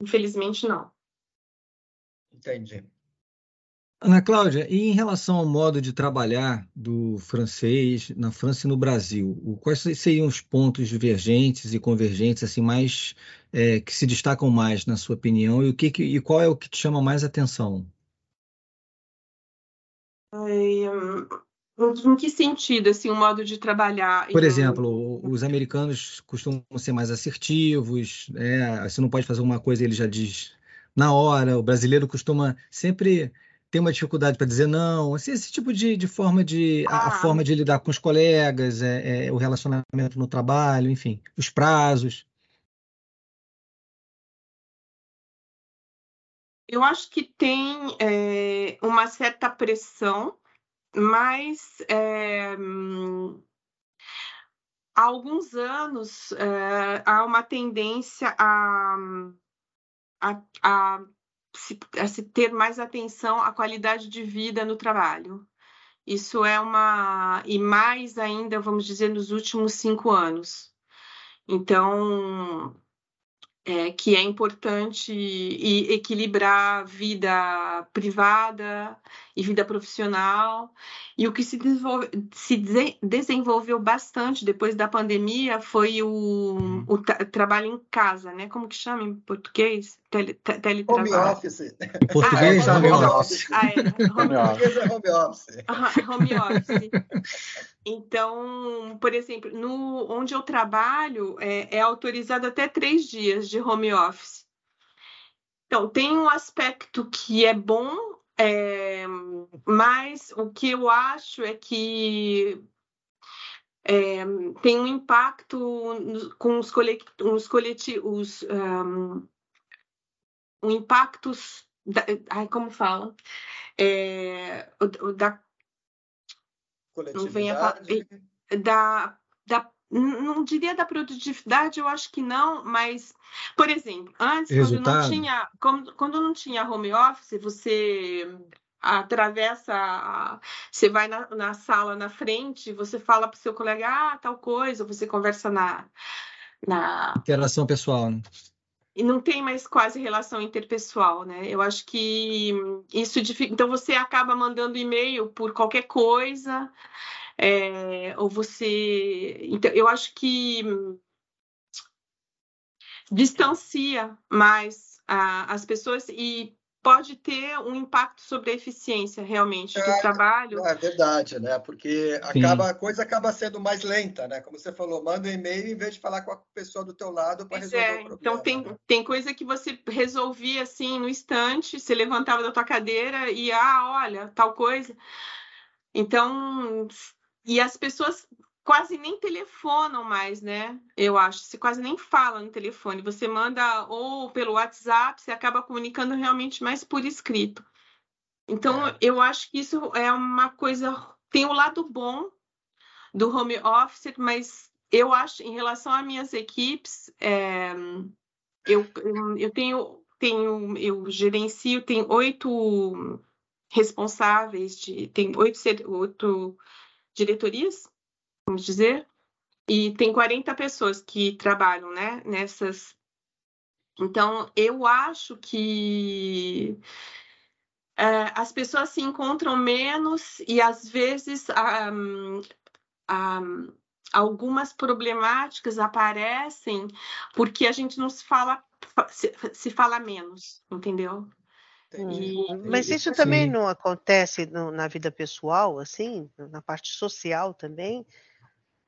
infelizmente não. Entendi. Ana Cláudia, e em relação ao modo de trabalhar do francês na França e no Brasil, quais seriam os pontos divergentes e convergentes assim mais é, que se destacam mais na sua opinião e o que, e qual é o que te chama mais atenção? Em que sentido, assim, o modo de trabalhar? Por exemplo, os americanos costumam ser mais assertivos, né? Você não pode fazer uma coisa, ele já diz na hora. O brasileiro costuma sempre ter uma dificuldade para dizer não. Assim, esse tipo de, de forma de ah. a, forma de lidar com os colegas, é, é, o relacionamento no trabalho, enfim, os prazos. Eu acho que tem é, uma certa pressão, mas é, há alguns anos é, há uma tendência a, a, a, se, a se ter mais atenção à qualidade de vida no trabalho. Isso é uma. E mais ainda, vamos dizer, nos últimos cinco anos. Então, é, que é importante e equilibrar vida privada e vida profissional. E o que se, desenvolve, se desenvolveu bastante depois da pandemia foi o, uhum. o trabalho em casa, né? Como que chama em português? Tele, teletrabalho. Home office. Em português, ah, é, home, office. Ah, é. Home. É home office. home office. Então, por exemplo, no, onde eu trabalho, é, é autorizado até três dias de home office. Então, tem um aspecto que é bom, é, mas o que eu acho é que é, tem um impacto com os, colet, os coletivos, um, um impactos, da, ai, como fala, é, da não vem a, da, da não diria da produtividade, eu acho que não, mas, por exemplo, antes, Resultado. quando não tinha, quando, quando não tinha home office, você atravessa, você vai na, na sala na frente, você fala para o seu colega, ah, tal coisa, você conversa na, na... Interação pessoal, né? E não tem mais quase relação interpessoal, né? Eu acho que isso. Então você acaba mandando e-mail por qualquer coisa, é, ou você. Então, eu acho que distancia mais a, as pessoas e pode ter um impacto sobre a eficiência realmente é, do trabalho. É verdade, né? Porque acaba, a coisa acaba sendo mais lenta, né? Como você falou, manda um e-mail em vez de falar com a pessoa do teu lado para resolver é, o problema. Então tem, né? tem coisa que você resolvia assim no instante, você levantava da tua cadeira e ah, olha, tal coisa. Então, e as pessoas quase nem telefonam mais, né? Eu acho. Você quase nem fala no telefone. Você manda ou pelo WhatsApp, você acaba comunicando realmente mais por escrito. Então, é. eu acho que isso é uma coisa. Tem o lado bom do home office, mas eu acho, em relação às minhas equipes, é, eu, eu tenho, tenho, eu gerencio, tem oito responsáveis, de, tem oito, oito diretorias vamos dizer, e tem 40 pessoas que trabalham né, nessas. Então, eu acho que é, as pessoas se encontram menos e, às vezes, um, um, algumas problemáticas aparecem porque a gente não se fala, se, se fala menos, entendeu? E, Mas isso também sim. não acontece no, na vida pessoal, assim, na parte social também?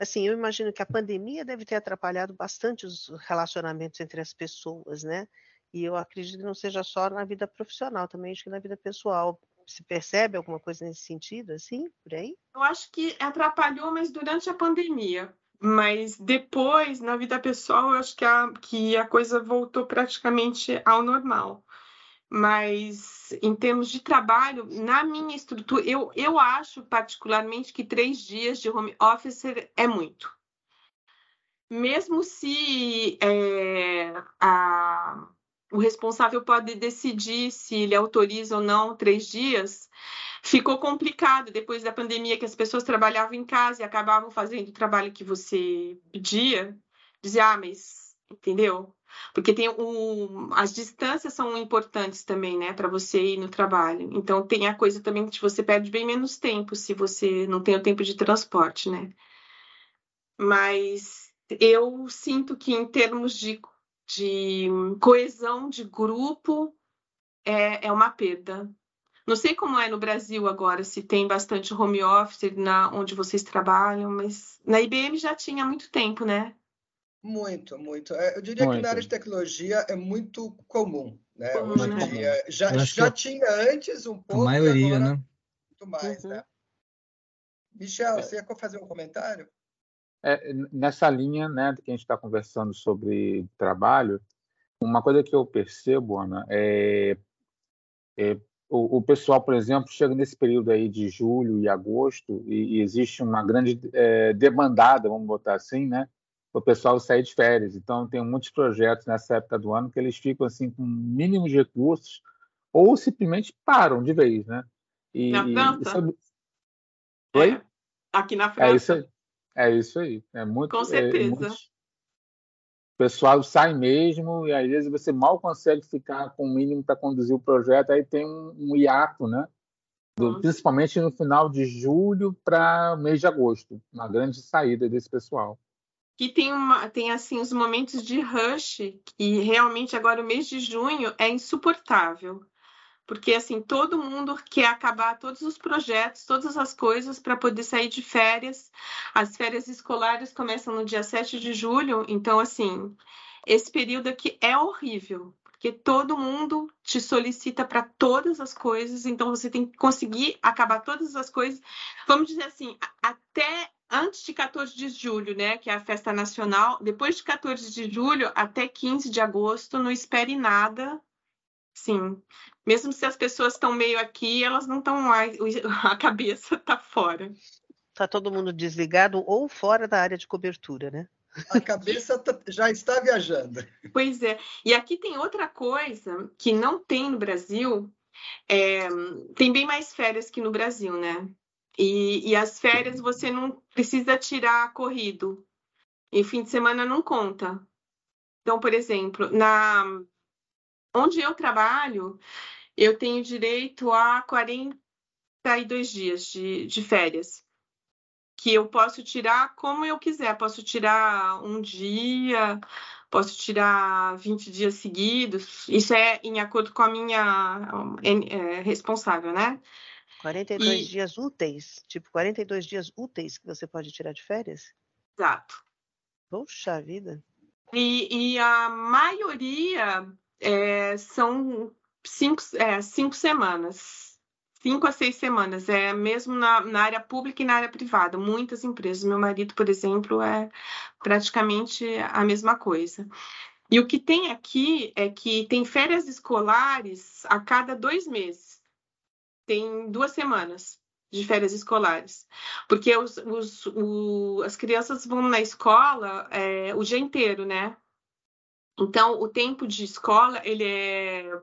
Assim, eu imagino que a pandemia deve ter atrapalhado bastante os relacionamentos entre as pessoas, né? E eu acredito que não seja só na vida profissional, também acho que na vida pessoal. Se percebe alguma coisa nesse sentido, assim, por aí? Eu acho que atrapalhou, mas durante a pandemia. Mas depois, na vida pessoal, eu acho que a, que a coisa voltou praticamente ao normal mas em termos de trabalho, na minha estrutura, eu, eu acho particularmente que três dias de home office é muito. Mesmo se é, a, o responsável pode decidir se ele autoriza ou não três dias, ficou complicado depois da pandemia que as pessoas trabalhavam em casa e acabavam fazendo o trabalho que você pedia, dizer, ah, mas entendeu? Porque tem um, as distâncias são importantes também, né, para você ir no trabalho. Então tem a coisa também que você perde bem menos tempo se você não tem o tempo de transporte, né? Mas eu sinto que em termos de, de coesão de grupo é, é uma perda. Não sei como é no Brasil agora, se tem bastante home office na onde vocês trabalham, mas na IBM já tinha há muito tempo, né? Muito, muito. É, eu diria muito. que na área de tecnologia é muito comum. Né? Hoje em dia, já, já tinha antes um pouco. A maioria, né? Muito mais, uhum. né? Michel, é. você ia fazer um comentário? É, nessa linha né, que a gente está conversando sobre trabalho, uma coisa que eu percebo, Ana, é, é o, o, pessoal, por exemplo, chega nesse período aí de julho e agosto e, e existe uma grande é, demandada, vamos botar assim, né, o pessoal sair de férias. Então, tem muitos projetos nessa época do ano que eles ficam assim com mínimos recursos ou simplesmente param de vez, né? E, na França? Sabe... É, Oi? É, aqui na França. É isso aí. É isso aí. É muito, com certeza. É. O pessoal sai mesmo e às vezes você mal consegue ficar com o mínimo para conduzir o projeto, aí tem um, um hiato, né? Do, principalmente no final de julho para mês de agosto, uma grande saída desse pessoal. Que tem, uma, tem assim os momentos de rush, e realmente agora o mês de junho é insuportável. Porque assim, todo mundo quer acabar todos os projetos, todas as coisas para poder sair de férias. As férias escolares começam no dia 7 de julho, então assim, esse período aqui é horrível porque todo mundo te solicita para todas as coisas, então você tem que conseguir acabar todas as coisas. Vamos dizer assim, até antes de 14 de julho, né, que é a festa nacional, depois de 14 de julho até 15 de agosto, não espere nada. Sim, mesmo se as pessoas estão meio aqui, elas não estão mais, a cabeça está fora. Está todo mundo desligado ou fora da área de cobertura, né? A cabeça tá, já está viajando. Pois é. E aqui tem outra coisa que não tem no Brasil. É, tem bem mais férias que no Brasil, né? E, e as férias você não precisa tirar corrido. E fim de semana não conta. Então, por exemplo, na onde eu trabalho, eu tenho direito a 42 dias de, de férias que eu posso tirar como eu quiser. Posso tirar um dia, posso tirar 20 dias seguidos. Isso é em acordo com a minha é, responsável, né? 42 e... dias úteis, tipo 42 dias úteis que você pode tirar de férias? Exato. Poxa vida. E, e a maioria é, são cinco, é, cinco semanas cinco a seis semanas, é mesmo na, na, área pública e na área privada, muitas empresas. Meu marido, por exemplo, é praticamente a mesma coisa. E o que tem aqui é que tem férias escolares a cada dois meses. Tem duas semanas de férias escolares. Porque os, os, o, as crianças vão na escola é, o dia inteiro, né? Então, o tempo de escola, ele é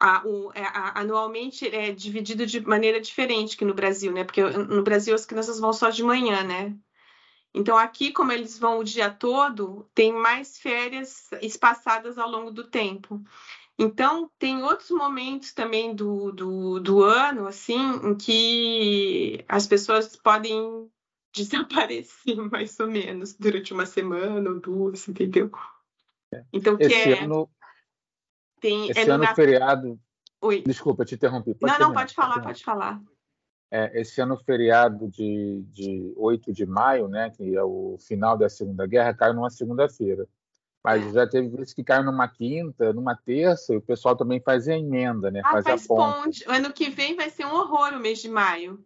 a, o, é, a, anualmente é dividido de maneira diferente que no Brasil, né? Porque no Brasil as crianças vão só de manhã, né? Então, aqui, como eles vão o dia todo, tem mais férias espaçadas ao longo do tempo. Então, tem outros momentos também do, do, do ano, assim, em que as pessoas podem desaparecer, mais ou menos, durante uma semana ou duas, entendeu? Então, que Esse é... ano tem, esse é ano feriado. Oi. Desculpa, te interrompi. Pode não, terminar, não, pode falar, pode, pode falar. É, esse ano feriado de, de 8 de maio, né, que é o final da Segunda Guerra, caiu numa segunda-feira. Mas já teve vezes que caiu numa quinta, numa terça, e o pessoal também fazia emenda, né? Ah, fazia faz ponte. ponte. Ano que vem vai ser um horror o mês de maio.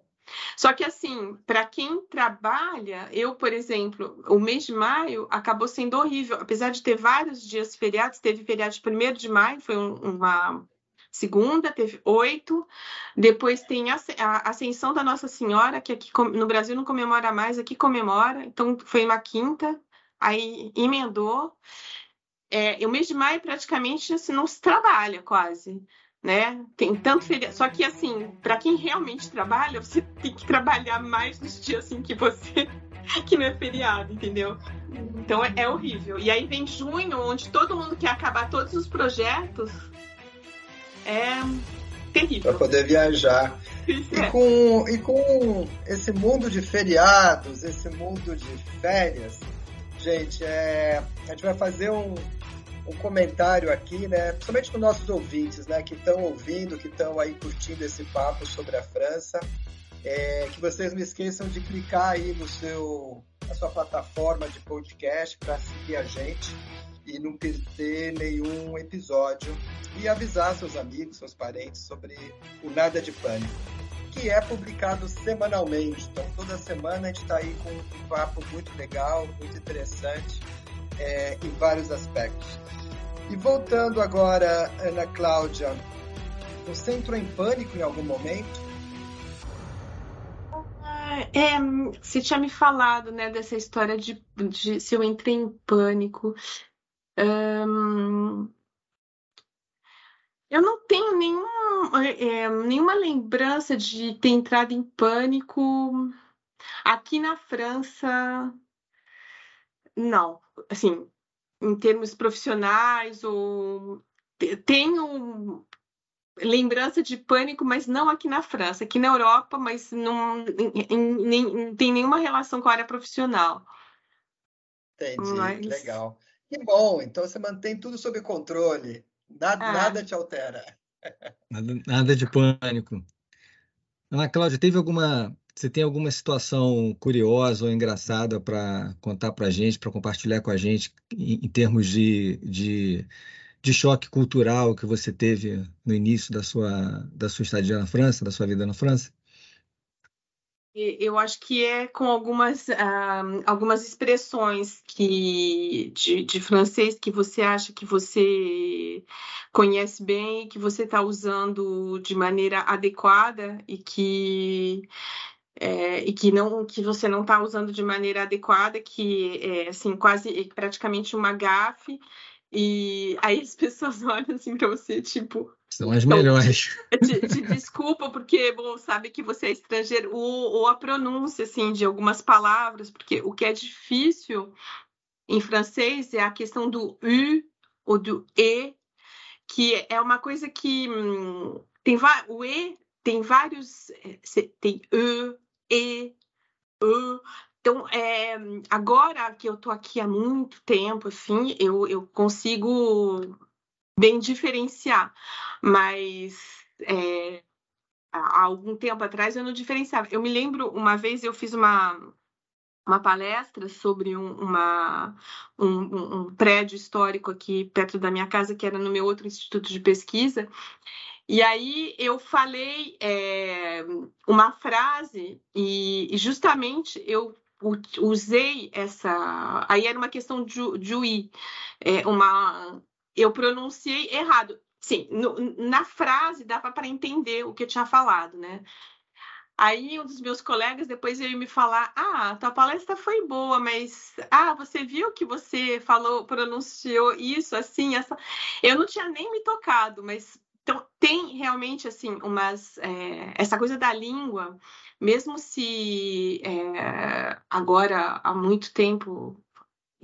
Só que, assim, para quem trabalha, eu, por exemplo, o mês de maio acabou sendo horrível. Apesar de ter vários dias feriados, teve feriado de 1 de maio, foi um, uma segunda, teve oito. Depois tem a, Ascensão da Nossa Senhora, que aqui no Brasil não comemora mais, aqui comemora. Então, foi uma quinta, aí emendou. É, o mês de maio praticamente assim, não se trabalha quase né? Tem tanto feriado. Só que, assim, para quem realmente trabalha, você tem que trabalhar mais nos dias assim que você. que não é feriado, entendeu? Então é, é horrível. E aí vem junho, onde todo mundo quer acabar todos os projetos. É terrível. Para poder viajar. E é. com, e com esse mundo de feriados, esse mundo de férias, gente, é, a gente vai fazer um, um comentário aqui, né, principalmente para nossos ouvintes, né, que estão ouvindo, que estão aí curtindo esse papo sobre a França, é, que vocês não esqueçam de clicar aí no seu, na sua plataforma de podcast para seguir a gente e não perder nenhum episódio. E avisar seus amigos, seus parentes sobre o Nada de Pânico, que é publicado semanalmente. Então, toda semana a gente está aí com um papo muito legal, muito interessante é, em vários aspectos. E voltando agora, Ana Cláudia, você entrou em pânico em algum momento? é, você tinha me falado, né, dessa história de, de se eu entrei em pânico. Eu não tenho nenhum, é, nenhuma lembrança de ter entrado em pânico aqui na França. Não, assim, em termos profissionais ou tenho lembrança de pânico, mas não aqui na França, aqui na Europa, mas não, nem, tem nenhuma relação com a área profissional. Entendi, mas... legal. Que bom, então você mantém tudo sob controle, nada, ah. nada te altera. Nada, nada de pânico. Ana Cláudia, teve alguma, você tem alguma situação curiosa ou engraçada para contar para a gente, para compartilhar com a gente, em, em termos de, de de choque cultural que você teve no início da sua, da sua estadia na França, da sua vida na França? Eu acho que é com algumas, uh, algumas expressões que, de, de, francês que você acha que você conhece bem, que você está usando de maneira adequada e que é, e que não que você não está usando de maneira adequada, que é assim quase praticamente uma gafe e aí as pessoas olham assim para você, tipo. São as melhores. Te, te, desculpa, porque, bom, sabe que você é estrangeiro, ou, ou, a pronúncia, assim, de algumas palavras, porque o que é difícil em francês é a questão do U ou do E, que é uma coisa que hum, tem o E tem vários. Eh, tem E, E, E, então, é, agora que eu estou aqui há muito tempo, assim, eu, eu consigo bem diferenciar, mas é, há algum tempo atrás eu não diferenciava. Eu me lembro, uma vez eu fiz uma, uma palestra sobre um, uma, um, um, prédio histórico aqui perto da minha casa, que era no meu outro instituto de pesquisa, e aí eu falei é, uma frase e, justamente eu usei essa. Aí era uma questão de, de é, uma. Eu pronunciei errado. Sim, no, na frase dava para entender o que eu tinha falado, né? Aí um dos meus colegas depois veio me falar: Ah, tua palestra foi boa, mas ah, você viu que você falou, pronunciou isso assim, essa. Eu não tinha nem me tocado, mas então tem realmente assim umas é, essa coisa da língua mesmo se é, agora há muito tempo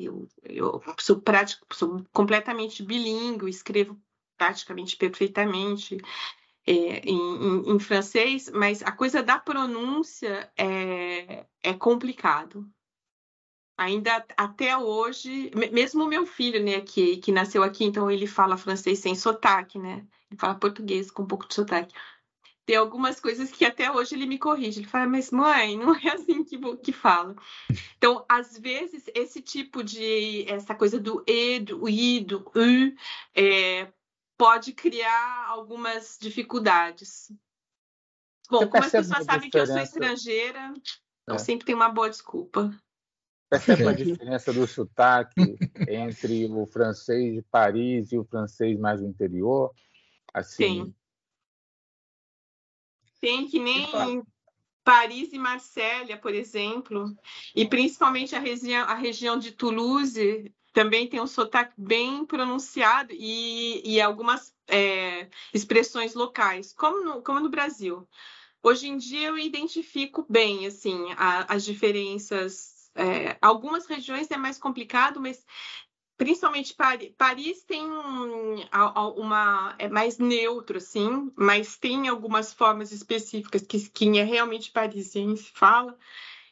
eu, eu sou, prático, sou completamente bilíngue, escrevo praticamente perfeitamente é, em, em, em, francês, mas a coisa da pronúncia é, é complicado. Ainda até hoje, mesmo o meu filho, né, que, que nasceu aqui, então ele fala francês sem sotaque, né? Ele fala português com um pouco de sotaque tem algumas coisas que até hoje ele me corrige. Ele fala, mas mãe, não é assim que, que fala. Então, às vezes, esse tipo de, essa coisa do e, do i, do u, é, pode criar algumas dificuldades. Bom, como as pessoas sabem que eu sou estrangeira, é. sempre tem uma boa desculpa. Percebe a diferença do sotaque entre o francês de Paris e o francês mais do interior? Assim, Sim. Tem que nem Paris e Marsella, por exemplo, e principalmente a região, a região de Toulouse também tem um sotaque bem pronunciado e, e algumas é, expressões locais, como no, como no Brasil. Hoje em dia eu identifico bem assim a, as diferenças. É, algumas regiões é mais complicado, mas principalmente Paris, Paris tem uma é mais neutro assim, mas tem algumas formas específicas que quem é realmente parisiense fala.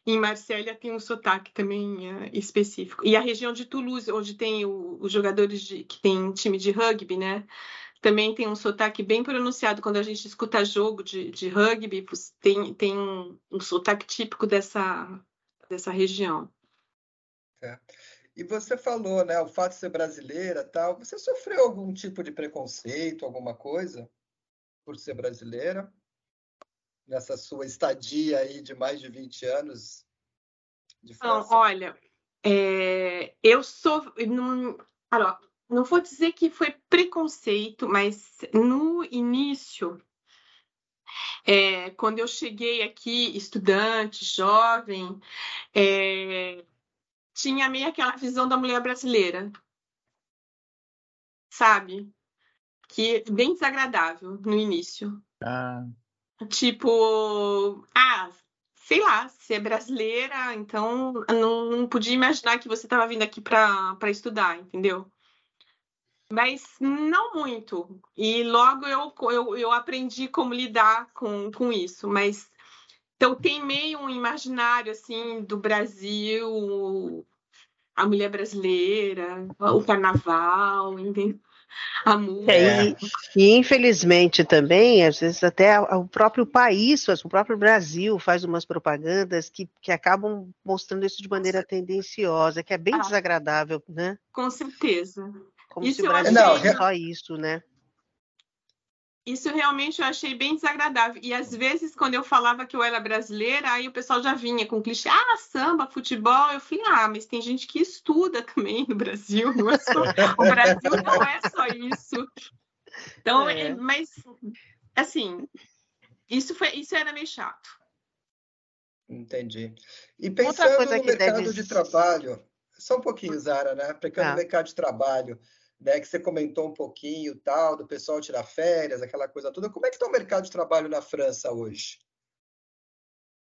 Em Marsella tem um sotaque também uh, específico. E a região de Toulouse, onde tem os jogadores de, que tem time de rugby, né? Também tem um sotaque bem pronunciado. Quando a gente escuta jogo de, de rugby, tem, tem um, um sotaque típico dessa, dessa região. É. E você falou, né, o fato de ser brasileira, tal. Você sofreu algum tipo de preconceito, alguma coisa por ser brasileira? Nessa sua estadia aí de mais de 20 anos de França? Não, olha, é, eu sou não, não vou dizer que foi preconceito, mas no início é, quando eu cheguei aqui, estudante, jovem, é, tinha meio aquela visão da mulher brasileira, sabe? Que é bem desagradável no início. Ah. Tipo, ah, sei lá, se é brasileira, então não, não podia imaginar que você estava vindo aqui para estudar, entendeu? Mas não muito. E logo eu, eu, eu aprendi como lidar com, com isso. Mas então tem meio um imaginário assim do Brasil, a mulher brasileira, o carnaval, entendeu? a música. É, e, e, infelizmente também, às vezes até o próprio país, o próprio Brasil faz umas propagandas que, que acabam mostrando isso de maneira tendenciosa, que é bem ah, desagradável, né? Com certeza. Como isso se o Brasil fosse só isso, né? Isso realmente eu achei bem desagradável. E às vezes, quando eu falava que eu era brasileira, aí o pessoal já vinha com clichê, ah, samba, futebol. Eu falei, ah, mas tem gente que estuda também no Brasil, não é só... o Brasil não é só isso. Então, é. mas, assim, isso, foi, isso era meio chato. Entendi. E pensando no mercado deve... de trabalho, só um pouquinho, Zara, né? Porque ah. no mercado de trabalho, né, que você comentou um pouquinho tal, do pessoal tirar férias, aquela coisa toda. Como é que está o mercado de trabalho na França hoje?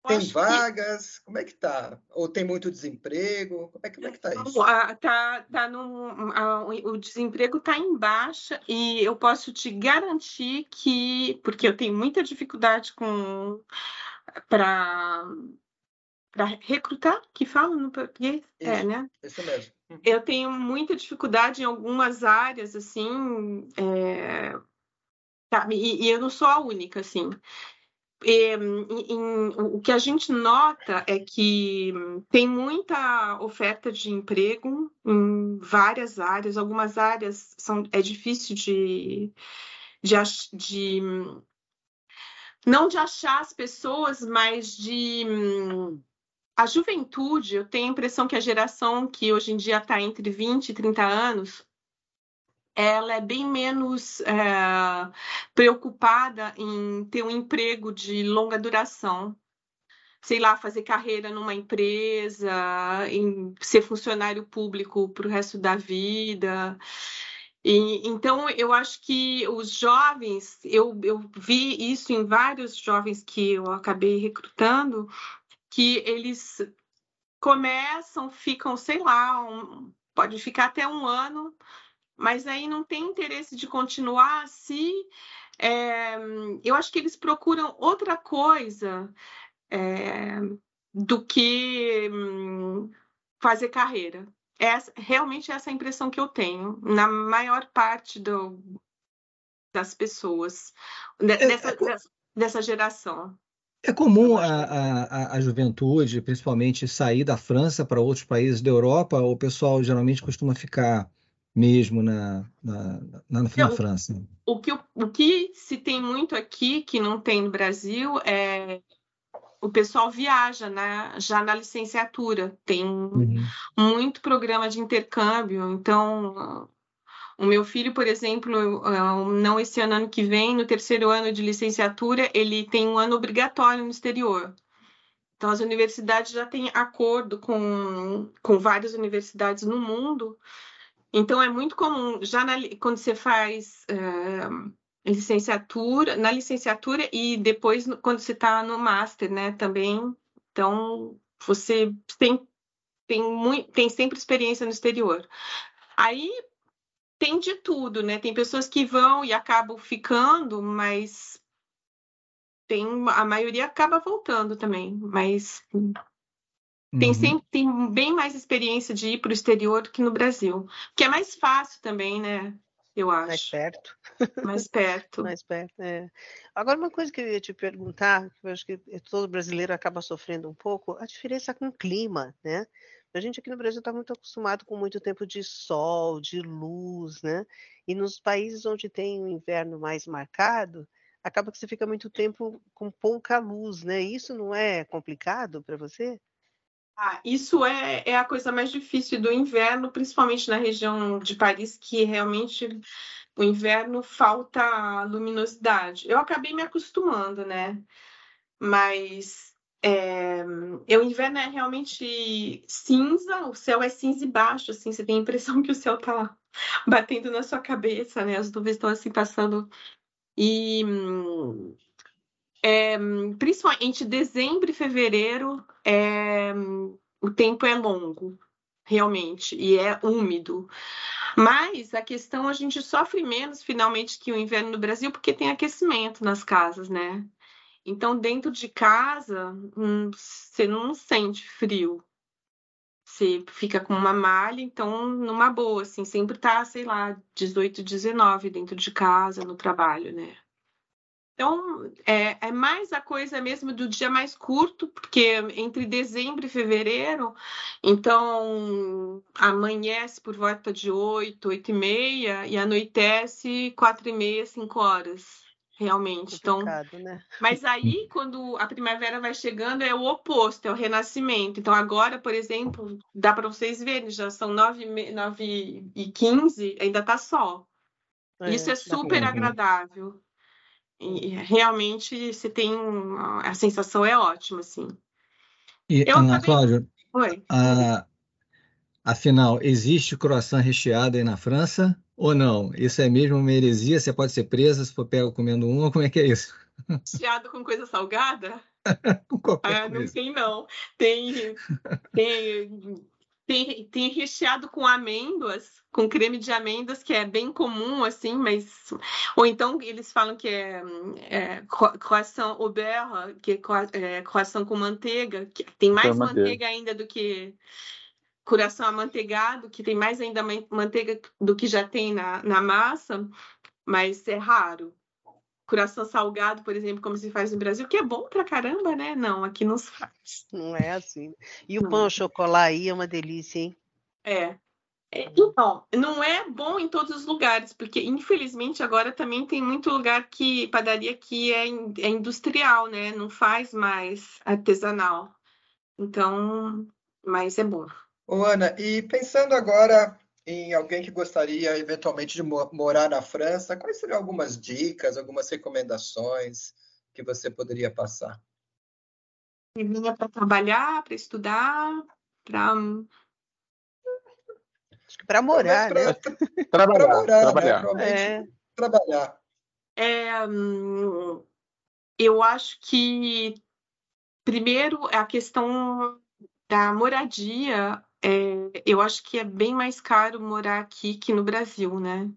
Tem vagas? Que... Como é que tá? Ou tem muito desemprego? Como é, como é que tá isso? Tá, tá num, a, o desemprego está em baixa e eu posso te garantir que, porque eu tenho muita dificuldade com para para recrutar, que fala no português? É, isso, é, né? Isso mesmo. Eu tenho muita dificuldade em algumas áreas, assim, é... e, e, eu não sou a única, assim. E, em, o que a gente nota é que tem muita oferta de emprego em várias áreas, algumas áreas são, é difícil de, de, de não de achar as pessoas, mas de a juventude, eu tenho a impressão que a geração que hoje em dia está entre 20 e 30 anos, ela é bem menos é, preocupada em ter um emprego de longa duração. Sei lá, fazer carreira numa empresa, em ser funcionário público para o resto da vida. E, então, eu acho que os jovens, eu, eu vi isso em vários jovens que eu acabei recrutando, que eles começam, ficam, sei lá, um, pode ficar até um ano, mas aí não tem interesse de continuar se. É, eu acho que eles procuram outra coisa é, do que hum, fazer carreira. Essa, realmente essa é a impressão que eu tenho na maior parte do, das pessoas é, dessa, é, dessa geração. É comum a, a, a juventude, principalmente, sair da França para outros países da Europa, ou o pessoal geralmente costuma ficar mesmo na, na, na, na França? O que, o que se tem muito aqui, que não tem no Brasil, é o pessoal viaja né, já na licenciatura. Tem uhum. muito programa de intercâmbio, então o meu filho, por exemplo, não esse ano, ano que vem, no terceiro ano de licenciatura, ele tem um ano obrigatório no exterior. Então, as universidades já têm acordo com, com várias universidades no mundo. Então, é muito comum, já na, quando você faz uh, licenciatura, na licenciatura e depois quando você está no master, né, também. Então, você tem, tem, muito, tem sempre experiência no exterior. Aí, tem de tudo, né? Tem pessoas que vão e acabam ficando, mas tem a maioria acaba voltando também, mas uhum. tem sempre tem bem mais experiência de ir para o exterior do que no Brasil, que é mais fácil também, né? Eu acho. Mais perto. Mais perto. mais perto, é. Agora, uma coisa que eu ia te perguntar, que eu acho que todo brasileiro acaba sofrendo um pouco, a diferença com o clima, né? A gente aqui no Brasil está muito acostumado com muito tempo de sol, de luz, né? E nos países onde tem o inverno mais marcado, acaba que você fica muito tempo com pouca luz, né? Isso não é complicado para você? Ah, isso é, é a coisa mais difícil do inverno, principalmente na região de Paris, que realmente o inverno falta luminosidade. Eu acabei me acostumando, né? Mas é, o inverno é realmente cinza, o céu é cinza e baixo, assim, você tem a impressão que o céu tá batendo na sua cabeça, né? As nuvens estão assim passando. E é, principalmente dezembro e fevereiro, é, o tempo é longo, realmente, e é úmido. Mas a questão a gente sofre menos finalmente que o inverno no Brasil, porque tem aquecimento nas casas, né? Então, dentro de casa, hum, você não sente frio. Você fica com uma malha, então, numa boa, assim, sempre tá, sei lá, 18, 19 dentro de casa, no trabalho, né? Então, é, é, mais a coisa mesmo do dia mais curto, porque entre dezembro e fevereiro, então amanhece por volta de 8, 8 e meia e anoitece 4 e meia, 5 horas, realmente. Então, né? Mas aí, quando a primavera vai chegando, é o oposto, é o renascimento. Então, agora, por exemplo, dá para vocês verem, já são 9, 9 e 15, ainda está sol. É, Isso é super agradável. E realmente você tem a sensação é ótima, assim. E, Eu Ana Cláudia, Oi. A, afinal, existe croissant recheado aí na França ou não? Isso é mesmo uma heresia? Você pode ser presa se for pego comendo um? Como é que é isso? Recheado com coisa salgada? com qualquer ah, coisa. Não tem, não. Tem, tem tem, tem recheado com amêndoas, com creme de amêndoas, que é bem comum, assim, mas. Ou então eles falam que é, é croissant au beurre, que é, é croissant com manteiga, que tem mais manteiga. manteiga ainda do que coração amanteigado, que tem mais ainda manteiga do que já tem na, na massa, mas é raro coração salgado, por exemplo, como se faz no Brasil, que é bom pra caramba, né? Não, aqui não se faz. Não é assim. E o não. pão chocolate aí é uma delícia, hein? É. é. Então, não é bom em todos os lugares, porque infelizmente agora também tem muito lugar que padaria que é, é industrial, né? Não faz mais artesanal. Então, mas é bom. Ô, Ana, e pensando agora em alguém que gostaria eventualmente de morar na França, quais seriam algumas dicas, algumas recomendações que você poderia passar? E vinha para trabalhar, para estudar, para para morar, pra, né? Para morar, trabalhar. Né? É. trabalhar. É, hum, eu acho que primeiro a questão da moradia é, eu acho que é bem mais caro morar aqui que no Brasil, né?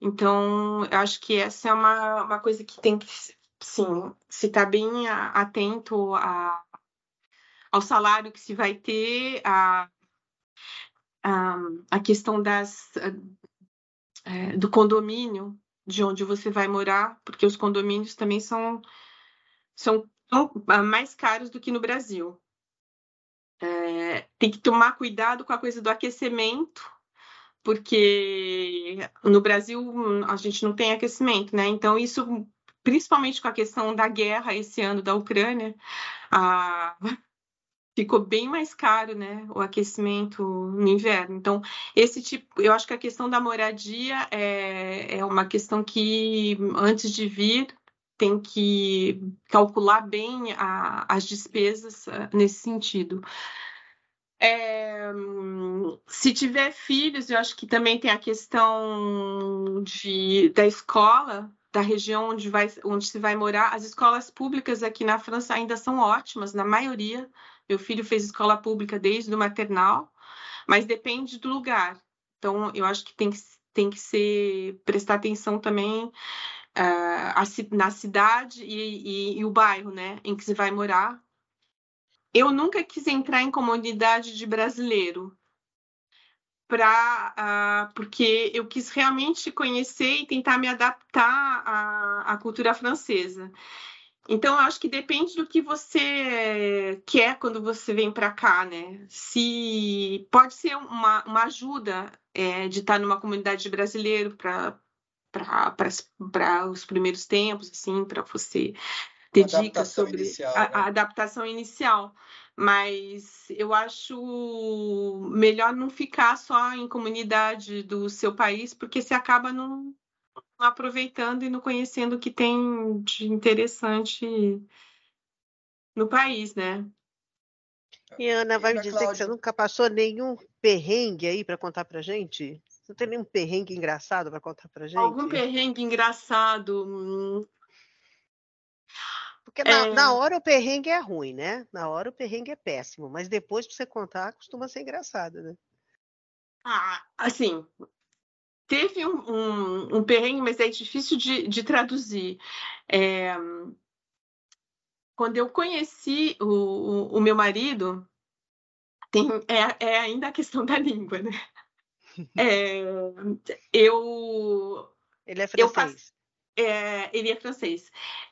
Então, eu acho que essa é uma, uma coisa que tem que, sim, se estar tá bem atento a, ao salário que se vai ter, a, a, a questão das, é, do condomínio, de onde você vai morar, porque os condomínios também são, são mais caros do que no Brasil. Tem que tomar cuidado com a coisa do aquecimento, porque no Brasil a gente não tem aquecimento, né? Então, isso, principalmente com a questão da guerra esse ano da Ucrânia, a... ficou bem mais caro, né? O aquecimento no inverno. Então, esse tipo, eu acho que a questão da moradia é, é uma questão que, antes de vir, tem que calcular bem a, as despesas ah, nesse sentido. É, se tiver filhos, eu acho que também tem a questão de, da escola, da região onde, vai, onde se vai morar. As escolas públicas aqui na França ainda são ótimas, na maioria. Meu filho fez escola pública desde o maternal, mas depende do lugar. Então, eu acho que tem que, tem que ser prestar atenção também uh, na cidade e, e, e, o bairro, né, em que você vai morar. Eu nunca quis entrar em comunidade de brasileiro, pra, uh, porque eu quis realmente conhecer e tentar me adaptar à, à cultura francesa. Então, eu acho que depende do que você quer quando você vem para cá, né? Se pode ser uma, uma ajuda é, de estar numa comunidade de brasileiro para para os primeiros tempos, assim, para você ter dicas sobre inicial, a, né? a, adaptação inicial. mas eu acho melhor não ficar só em comunidade do seu país, porque você acaba não, aproveitando e não conhecendo o que tem de interessante no país, né? E Ana, vai me dizer Cláudia. que você nunca passou nenhum perrengue aí para contar para gente? Você não tem nenhum perrengue engraçado para contar para gente? Algum perrengue engraçado? Porque na, é... na, hora o perrengue é ruim, né? Na hora o perrengue é péssimo, mas depois para você contar costuma ser engraçado, né? Ah, assim, teve um, um, um perrengue, mas é difícil de, de traduzir. É, quando eu conheci o, o, o meu marido, tem, é, é, ainda a questão da língua, né? É, eu. Ele é francês. É, ele é francês.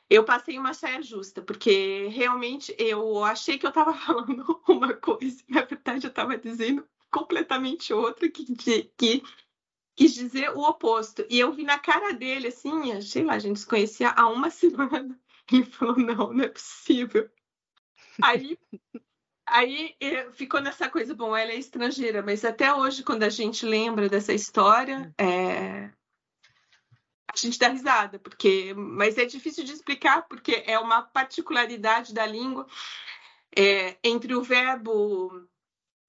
Eu passei uma saia justa, porque realmente eu achei que eu estava falando uma coisa, na verdade eu estava dizendo completamente outra, que, que quis dizer o oposto. E eu vi na cara dele, assim, sei lá, a gente se conhecia há uma semana. Ele falou: não, não é possível. Aí, aí eh, ficou nessa coisa, bom, ela é estrangeira, mas até hoje, quando a gente lembra dessa história, é, a gente dá risada, porque, mas é difícil de explicar porque é uma particularidade da língua é, entre o verbo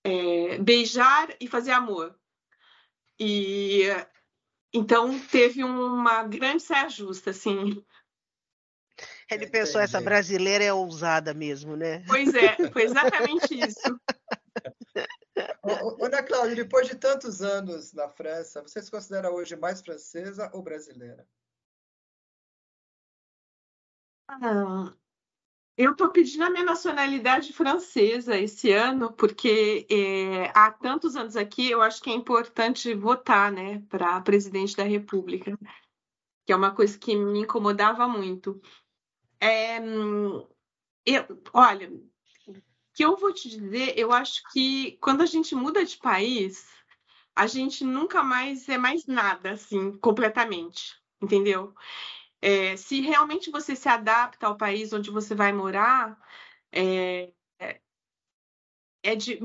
é, beijar e fazer amor. E então teve uma grande saia justa, assim. Ele pensou, essa brasileira é ousada mesmo, né? Pois é, foi exatamente isso. Ana Cláudia, depois de tantos anos na França, você se considera hoje mais francesa ou brasileira? Ah, eu estou pedindo a minha nacionalidade francesa esse ano, porque é, há tantos anos aqui, eu acho que é importante votar né, para presidente da República, que é uma coisa que me incomodava muito. É, eu, olha, que eu vou te dizer, eu acho que quando a gente muda de país, a gente nunca mais é mais nada, assim, completamente, entendeu? É, se realmente você se adapta ao país onde você vai morar, é, é, é de,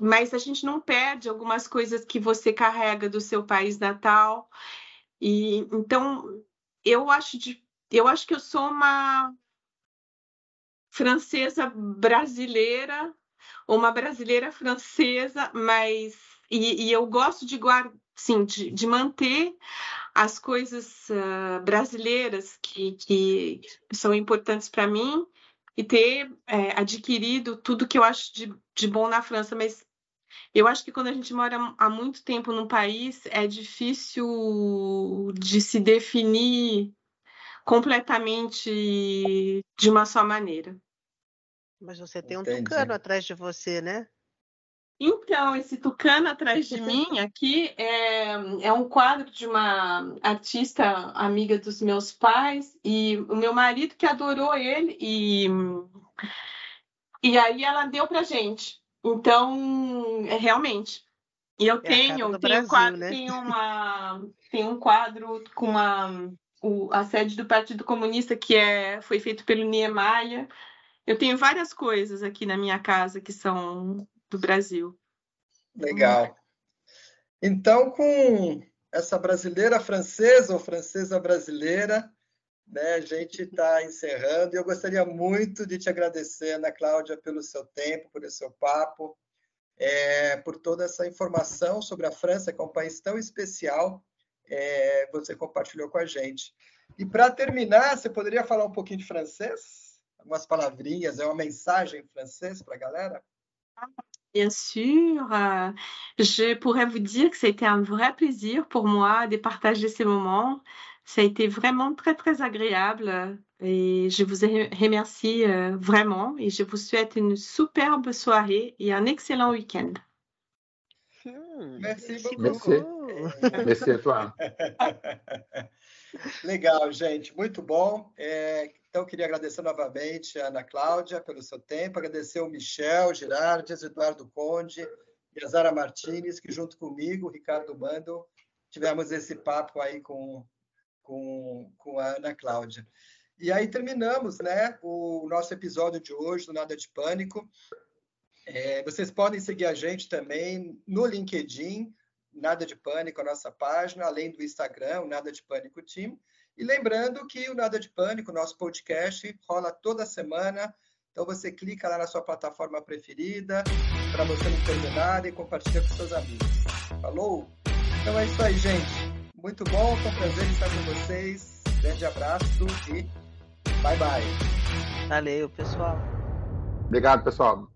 mas a gente não perde algumas coisas que você carrega do seu país natal. E então eu acho de, eu acho que eu sou uma francesa brasileira, uma brasileira francesa, mas e, e eu gosto de guardar, sim, de, de, manter as coisas uh, brasileiras que, que são importantes para mim e ter é, adquirido tudo que eu acho de, de bom na França, mas eu acho que quando a gente mora há muito tempo num país, é difícil de se definir completamente de uma só maneira. Mas você tem Entendi. um tucano atrás de você, né? Então, esse tucano atrás de mim aqui é, é um quadro de uma artista amiga dos meus pais e o meu marido que adorou ele e, e aí ela deu pra gente. Então, é, realmente. E eu é tenho, tenho, Brasil, quadro, né? tenho, uma, tenho um quadro com uma, o, a sede do Partido Comunista que é, foi feito pelo Niemeyer eu tenho várias coisas aqui na minha casa que são do Brasil. Legal. Então, com essa brasileira francesa ou francesa brasileira, né, a gente está encerrando. E eu gostaria muito de te agradecer, Ana Cláudia, pelo seu tempo, por esse seu papo, é, por toda essa informação sobre a França, que é um país tão especial, é, você compartilhou com a gente. E para terminar, você poderia falar um pouquinho de francês? Algumas palavrinhas, é uma mensagem em francês para a galera? Bien sûr, euh, je pourrais vous dire que ça a été un vrai plaisir pour moi de partager ces moments. Ça a été vraiment très, très agréable et je vous remercie euh, vraiment et je vous souhaite une superbe soirée et un excellent week-end. Hmm, merci, merci beaucoup. Merci. merci à toi. Legal, gente, muito bom. É, então, queria agradecer novamente a Ana Cláudia pelo seu tempo, agradecer o Michel Girardes, Eduardo Conde e a Zara Martinez, que junto comigo, Ricardo Mando, tivemos esse papo aí com, com, com a Ana Cláudia. E aí terminamos né, o nosso episódio de hoje do Nada de Pânico. É, vocês podem seguir a gente também no LinkedIn, Nada de Pânico, a nossa página, além do Instagram, o Nada de Pânico Team. E lembrando que o Nada de Pânico, nosso podcast, rola toda semana. Então você clica lá na sua plataforma preferida para você não perder nada e compartilha com seus amigos. Falou? Então é isso aí, gente. Muito bom, foi um prazer estar com vocês. Grande abraço e bye bye. Valeu, pessoal. Obrigado, pessoal.